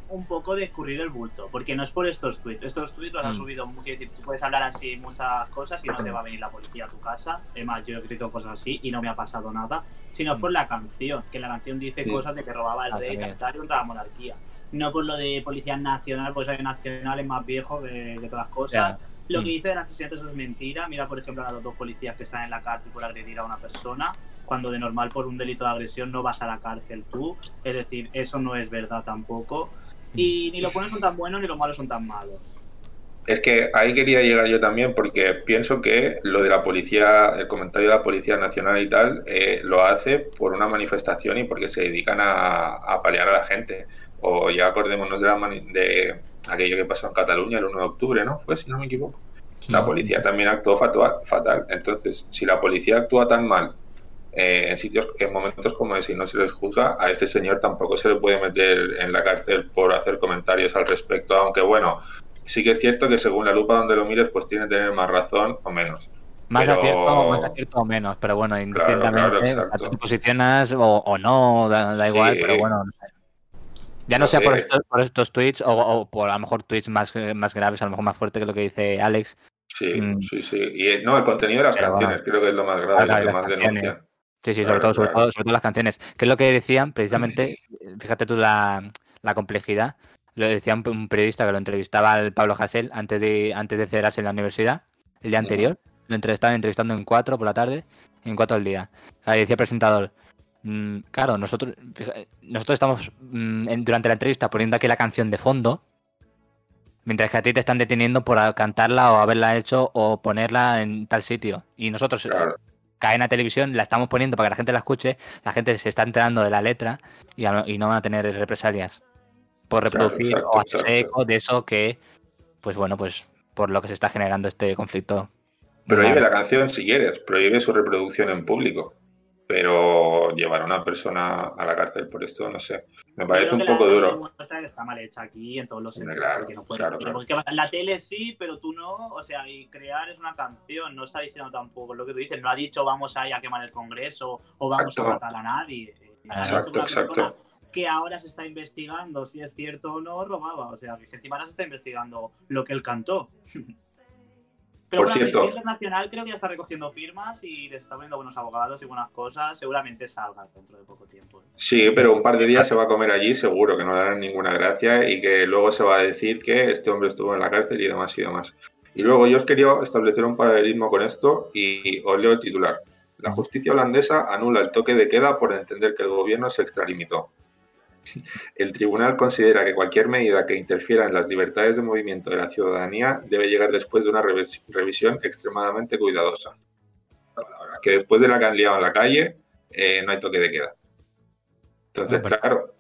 un poco de escurrir el bulto, porque no es por estos tweets. Estos tweets los Mm. subido, quiero decir, tú puedes hablar así muchas cosas y no te va a venir la policía a tu casa. Además, yo he escrito cosas así y no me ha pasado nada. Sino Mm. por la canción, que la canción dice Sí. cosas de que robaba el Ah, rey cantar contra la monarquía. No por lo de policía nacional, pues el nacional es más viejo que, que todas las cosas. Ya. Lo Mm. que dice del asesinato eso es mentira. Mira, por ejemplo, a los dos policías que están en la cárcel por agredir a una persona, cuando de normal por un delito de agresión no vas a la cárcel tú. Es decir, eso no es verdad tampoco. Y ni los buenos son tan buenos ni los malos son tan malos. Es que ahí quería llegar yo también porque pienso que lo de la policía, el comentario de la Policía Nacional y tal, eh, lo hace por una manifestación y porque se dedican a, a paliar a la gente. O ya acordémonos de, la mani- de aquello que pasó en Cataluña el 1 de octubre, ¿no? Fue, si no me equivoco. Sí. La policía también actuó fatal, fatal. Entonces, si la policía actúa tan mal eh, en sitios, en momentos como ese y no se les juzga, a este señor tampoco se le puede meter en la cárcel por hacer comentarios al respecto, aunque bueno, sí que es cierto que según la lupa donde lo mires, pues tiene que tener más razón o menos. Más Pero- acierto, más acierto o menos, pero bueno, indistintamente, claro, o sea, exacto. tú te posicionas o, o no, da, da Sí. igual, pero bueno, no sé. Ya no, No sea sé. por estos, por estos tweets o, o por a lo mejor tweets más, más graves, a lo mejor más fuerte que lo que dice Alex. Sí, Mm. sí, sí. Y eh, no, el contenido de las Pero canciones bueno. creo que es lo más grave, lo claro, que más denuncian. Sí, sí, Claro, sobre, todo, sobre, claro. todo, sobre todo las canciones. Que es lo que decían precisamente, eh, <laughs> fíjate tú la, la complejidad. Lo decía un, un periodista que lo entrevistaba al Pablo Hasél antes de, antes de cerrarse en la universidad, el día anterior. Lo entrevistaban entrevistando en cuatro por la tarde en cuatro al día. Ahí decía el presentador, mm, claro, nosotros, nosotros estamos mm, durante la entrevista poniendo aquí la canción de fondo, mientras que a ti te están deteniendo por cantarla o haberla hecho o ponerla en tal sitio. Y nosotros, Claro. Cadena televisión, la estamos poniendo para que la gente la escuche, la gente se está enterando de la letra y, no van a tener represalias por Claro, reproducir exacto, o hacerse exacto. eco de eso que, pues bueno, pues por lo que se está generando este conflicto. Prohíbe Claro. la canción si quieres, prohíbe su reproducción en público. Pero llevar a una persona a la cárcel por esto, no sé. Me parece un poco la duro. que está mal hecha aquí en todos los sentidos. claro, porque no puede- claro, claro. porque la tele sí, pero tú no. O sea, y crear es una canción. No está diciendo tampoco lo que tú dices. No ha dicho vamos a ir a quemar el Congreso o vamos Exacto. a matar a nadie. Ha dicho Exacto, exacto. Que ahora se está investigando si es cierto o no robaba. O sea, que encima ahora se está investigando lo que él cantó. <laughs> Pero Por cierto. Internacional creo que ya está recogiendo firmas y les está poniendo buenos abogados y buenas cosas. Seguramente salga dentro de poco tiempo. Sí, pero un par de días se va a comer allí, seguro que no le harán ninguna gracia y que luego se va a decir que este hombre estuvo en la cárcel y demás y demás. Y luego yo os quería establecer un paralelismo con esto y os leo el titular. La justicia holandesa anula el toque de queda por entender que el gobierno se extralimitó. El tribunal considera que cualquier medida que interfiera en las libertades de movimiento de la ciudadanía debe llegar después de una revis- revisión extremadamente cuidadosa. Que después de la que han liado en la calle, eh, no hay toque de queda. Entonces, claro,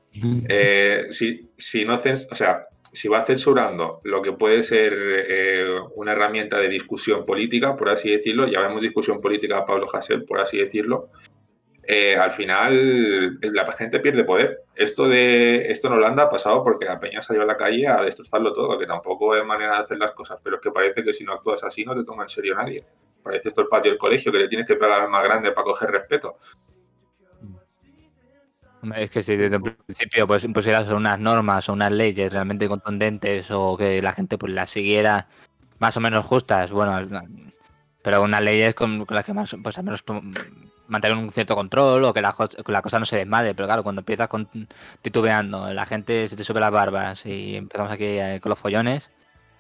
eh, si, si no o sea, si va censurando lo que puede ser eh, una herramienta de discusión política, por así decirlo, ya vemos discusión política a Pablo Hasél, por así decirlo, eh, al final la gente pierde poder. Esto de esto en Holanda ha pasado porque la peña salió a la calle a destrozarlo todo, que tampoco es manera de hacer las cosas, pero es que parece que si no actúas así no te toma en serio nadie. Parece esto el patio del colegio, que le tienes que pegar al más grande para coger respeto. Es que si desde el principio pues impusieras unas normas o unas leyes realmente contundentes o que la gente pues las siguiera más o menos justas, bueno, pero unas leyes con, con las que más, pues al menos mantener un cierto control o que la, jo- que la cosa no se desmadre, pero claro, cuando empiezas con titubeando, la gente se te sube las barbas y empezamos aquí eh, con los follones,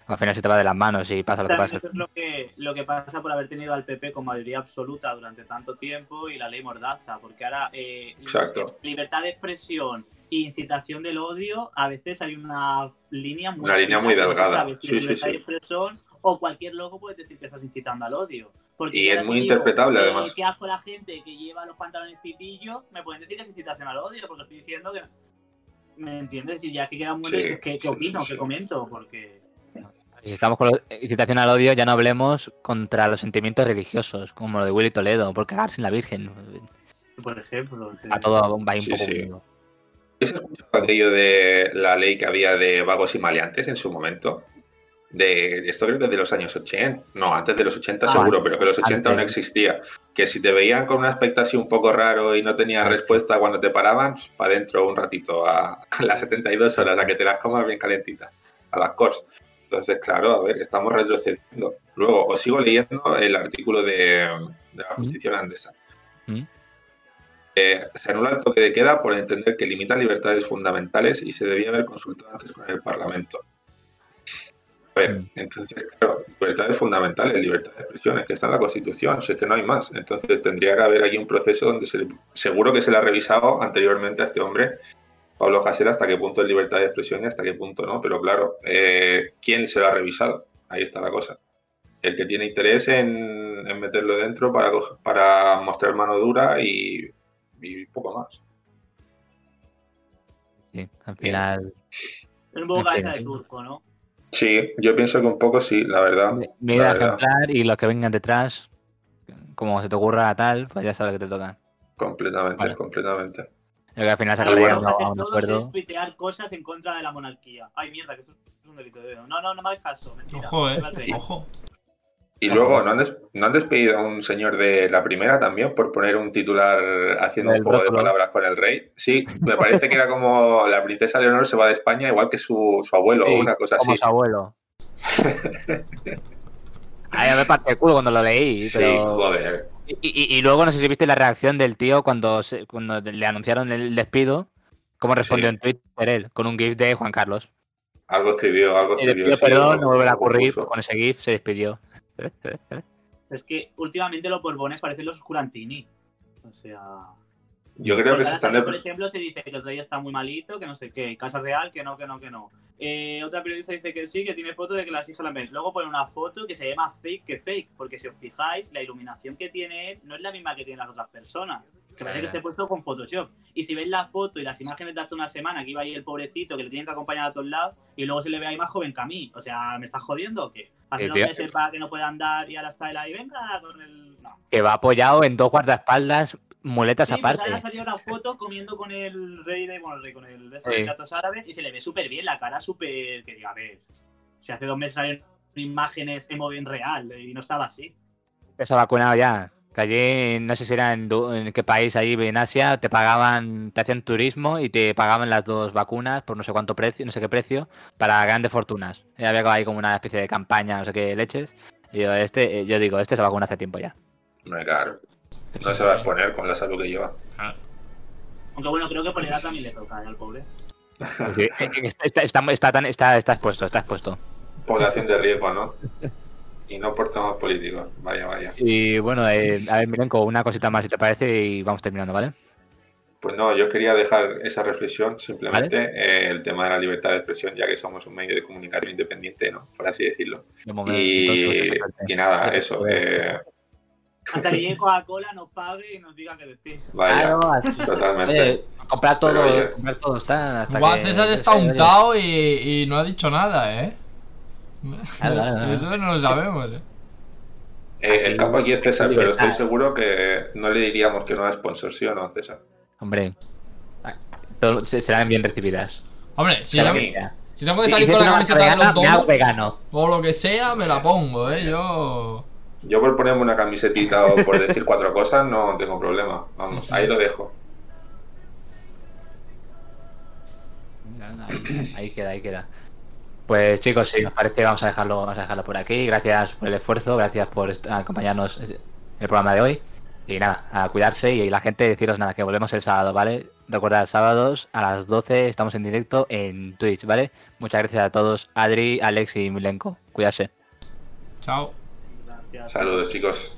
al final se te va de las manos y pasa lo que pasa. eso es lo que, lo que pasa por haber tenido al PP con mayoría absoluta durante tanto tiempo y la ley Mordaza, porque ahora eh, Exacto. libertad de expresión e incitación del odio, a veces hay una línea muy Una línea muy delgada. sabe si Sí, sí, libertad sí. de expresión o cualquier loco puede decir que estás incitando al odio. Porque Y es muy digo, interpretable, eh, además. Que asco la gente que lleva los pantalones pitillos, me pueden decir que es incitación al odio, porque estoy diciendo que... ¿Me entiendes? Es decir, ya que queda muy Sí, que, que sí, opino, sí, sí. que comento, porque... Si estamos con la incitación al odio, ya no hablemos contra los sentimientos religiosos, como lo de Willy Toledo, por cagarse en la Virgen. Por ejemplo, A todo va un Sí, poco. ¿Has escuchado aquello de la ley que había de vagos y maleantes en su momento? De esto creo que es de los años 80. No, antes de los 80 Ah, seguro, pero que los 80 aún antes. existía. que si te veían con un aspecto así un poco raro y no tenías respuesta cuando te paraban, para adentro un ratito, a, <laughs> las 72 horas, a que te las comas bien calentitas, a las cores. Entonces, claro, a ver, estamos retrocediendo. Luego, os sigo leyendo el artículo de, de la justicia holandesa. Mm. Eh, se anula el toque de queda por entender que limita libertades fundamentales y se debía haber consultado antes con el Parlamento. A ver, Mm. entonces, claro, libertades fundamentales, libertad de expresión, es que está en la Constitución, si es que no hay más. Entonces tendría que haber aquí un proceso donde se le- seguro que se le ha revisado anteriormente a este hombre, Pablo Hasél, hasta qué punto es libertad de expresión y hasta qué punto no. Pero claro, eh, ¿quién se lo ha revisado? Ahí está la cosa. El que tiene interés en, en meterlo dentro para, coger- para mostrar mano dura y, y poco más. Sí, al final. Es un poco En fin. cabeza de turco, ¿no? Sí, yo pienso que un poco sí, la verdad. Mira ejemplar y los que vengan detrás, como se te ocurra tal, pues ya sabes que te tocan. Completamente, Vale. completamente. Yo que al final se Lo acabaría hacen un todos acuerdo. es tuitear cosas en contra de la monarquía. Ay, mierda, que eso es un delito de dedo. No, no, no me hagas caso. Mentira. Ojo, eh. Ojo. Y Ajá. luego, ¿no han, des- ¿no han despedido a un señor de la primera también por poner un titular haciendo El un juego de palabras con el rey? Sí, me parece que era como la princesa Leonor se va de España igual que su, su abuelo Sí, o una cosa como así. su abuelo. <laughs> Ay, a ver, parte el culo cuando lo leí. Sí, pero... joder. Y, y- y luego no sé si viste la reacción del tío cuando, se- cuando le anunciaron el despido. Cómo respondió Sí. en Twitter él, con un GIF de Juan Carlos. Algo escribió, algo Y escribió. pidió sí, perdón, lo- no volverá a ocurrir, pues con ese GIF se despidió. Es que últimamente los borbones parecen los Curantini. O sea. Yo creo que se están... Por ejemplo, se dice que el rey está muy malito, que no sé qué. Casa Real, que no, que no, que no. Eh, otra periodista dice que sí, que tiene foto de que las hijas la ven. Luego pone una foto que se más fake que fake. Porque si os fijáis, la iluminación que tiene no es la misma que tienen las otras personas. Que parece que esté puesto con Photoshop. Y si veis la foto y las imágenes de hace una semana, que iba ahí el pobrecito, que le tienen que acompañar a todos lados, y luego se le ve ahí más joven que a mí. O sea, ¿me estás jodiendo o qué? Hace dos meses para que no pueda andar y ahora está él ahí, venga, con el. No. Que va apoyado en dos guardaespaldas, muletas Sí, pues aparte. ahora salió una foto comiendo con el rey de, bueno, el rey con el de Sí. Árabes y se le ve súper bien, la cara súper, que diga, a ver, si hace dos meses salieron imágenes en real y no estaba así. Ha vacunado ya. Que allí, no sé si era en, du- en qué país, allí en Asia, te pagaban, te hacían turismo y te pagaban las dos vacunas por no sé cuánto precio, no sé qué precio, para grandes fortunas. Y había ahí como una especie de campaña, no sé qué leches. Y yo, este, eh, yo digo, este se vacuna hace tiempo ya. Hombre, claro. No se va a exponer con la salud que lleva. Aunque bueno, creo que por edad también le toca ¿eh, al pobre. Sí, eh, está, está, está, está tan- está- está expuesto, está expuesto. Población de riesgo, ¿no? <laughs> Y no por temas políticos. Vaya, vaya. Y bueno, eh, a ver, Milenko, una cosita más si te parece y vamos terminando, ¿vale? Pues no, yo quería dejar esa reflexión, simplemente eh, el tema de la libertad de expresión, ya que somos un medio de comunicación independiente, ¿no? Por así decirlo. De momento, Y, entonces, y nada, eso. eh, Hasta que llegue Coca-Cola, nos pague y nos diga qué decir. vaya, Claro, así. totalmente. Oye, comprar todo, comprar todo está. Hasta que- César está untado y, y no ha dicho nada, ¿eh? <laughs> Eso no lo sabemos, ¿eh? Eh, el capo aquí es César, pero estoy seguro que no le diríamos que no da sponsor, ¿sí o no, César? Hombre, todo- se- serán bien recibidas. Hombre, si, tengo- mí. si tengo que salir si con es la camiseta de vegana, los hago donuts vegano. o lo que sea, me la pongo, ¿eh? Yo... Yo por ponerme una camisetita o por decir cuatro cosas no tengo problema. Vamos, Sí, sí. ahí lo dejo. Ahí queda, ahí queda. Pues chicos, si nos parece, vamos a dejarlo, vamos a dejarlo por aquí. Gracias por el esfuerzo, gracias por acompañarnos en el programa de hoy. Y nada, a cuidarse y la gente deciros nada, que volvemos el sábado, ¿vale? Recordad, sábados a las 12 estamos en directo en Twitch, ¿vale? Muchas gracias a todos, Adri, Alex y Milenko. Cuidarse. Chao. Gracias. Saludos, chicos.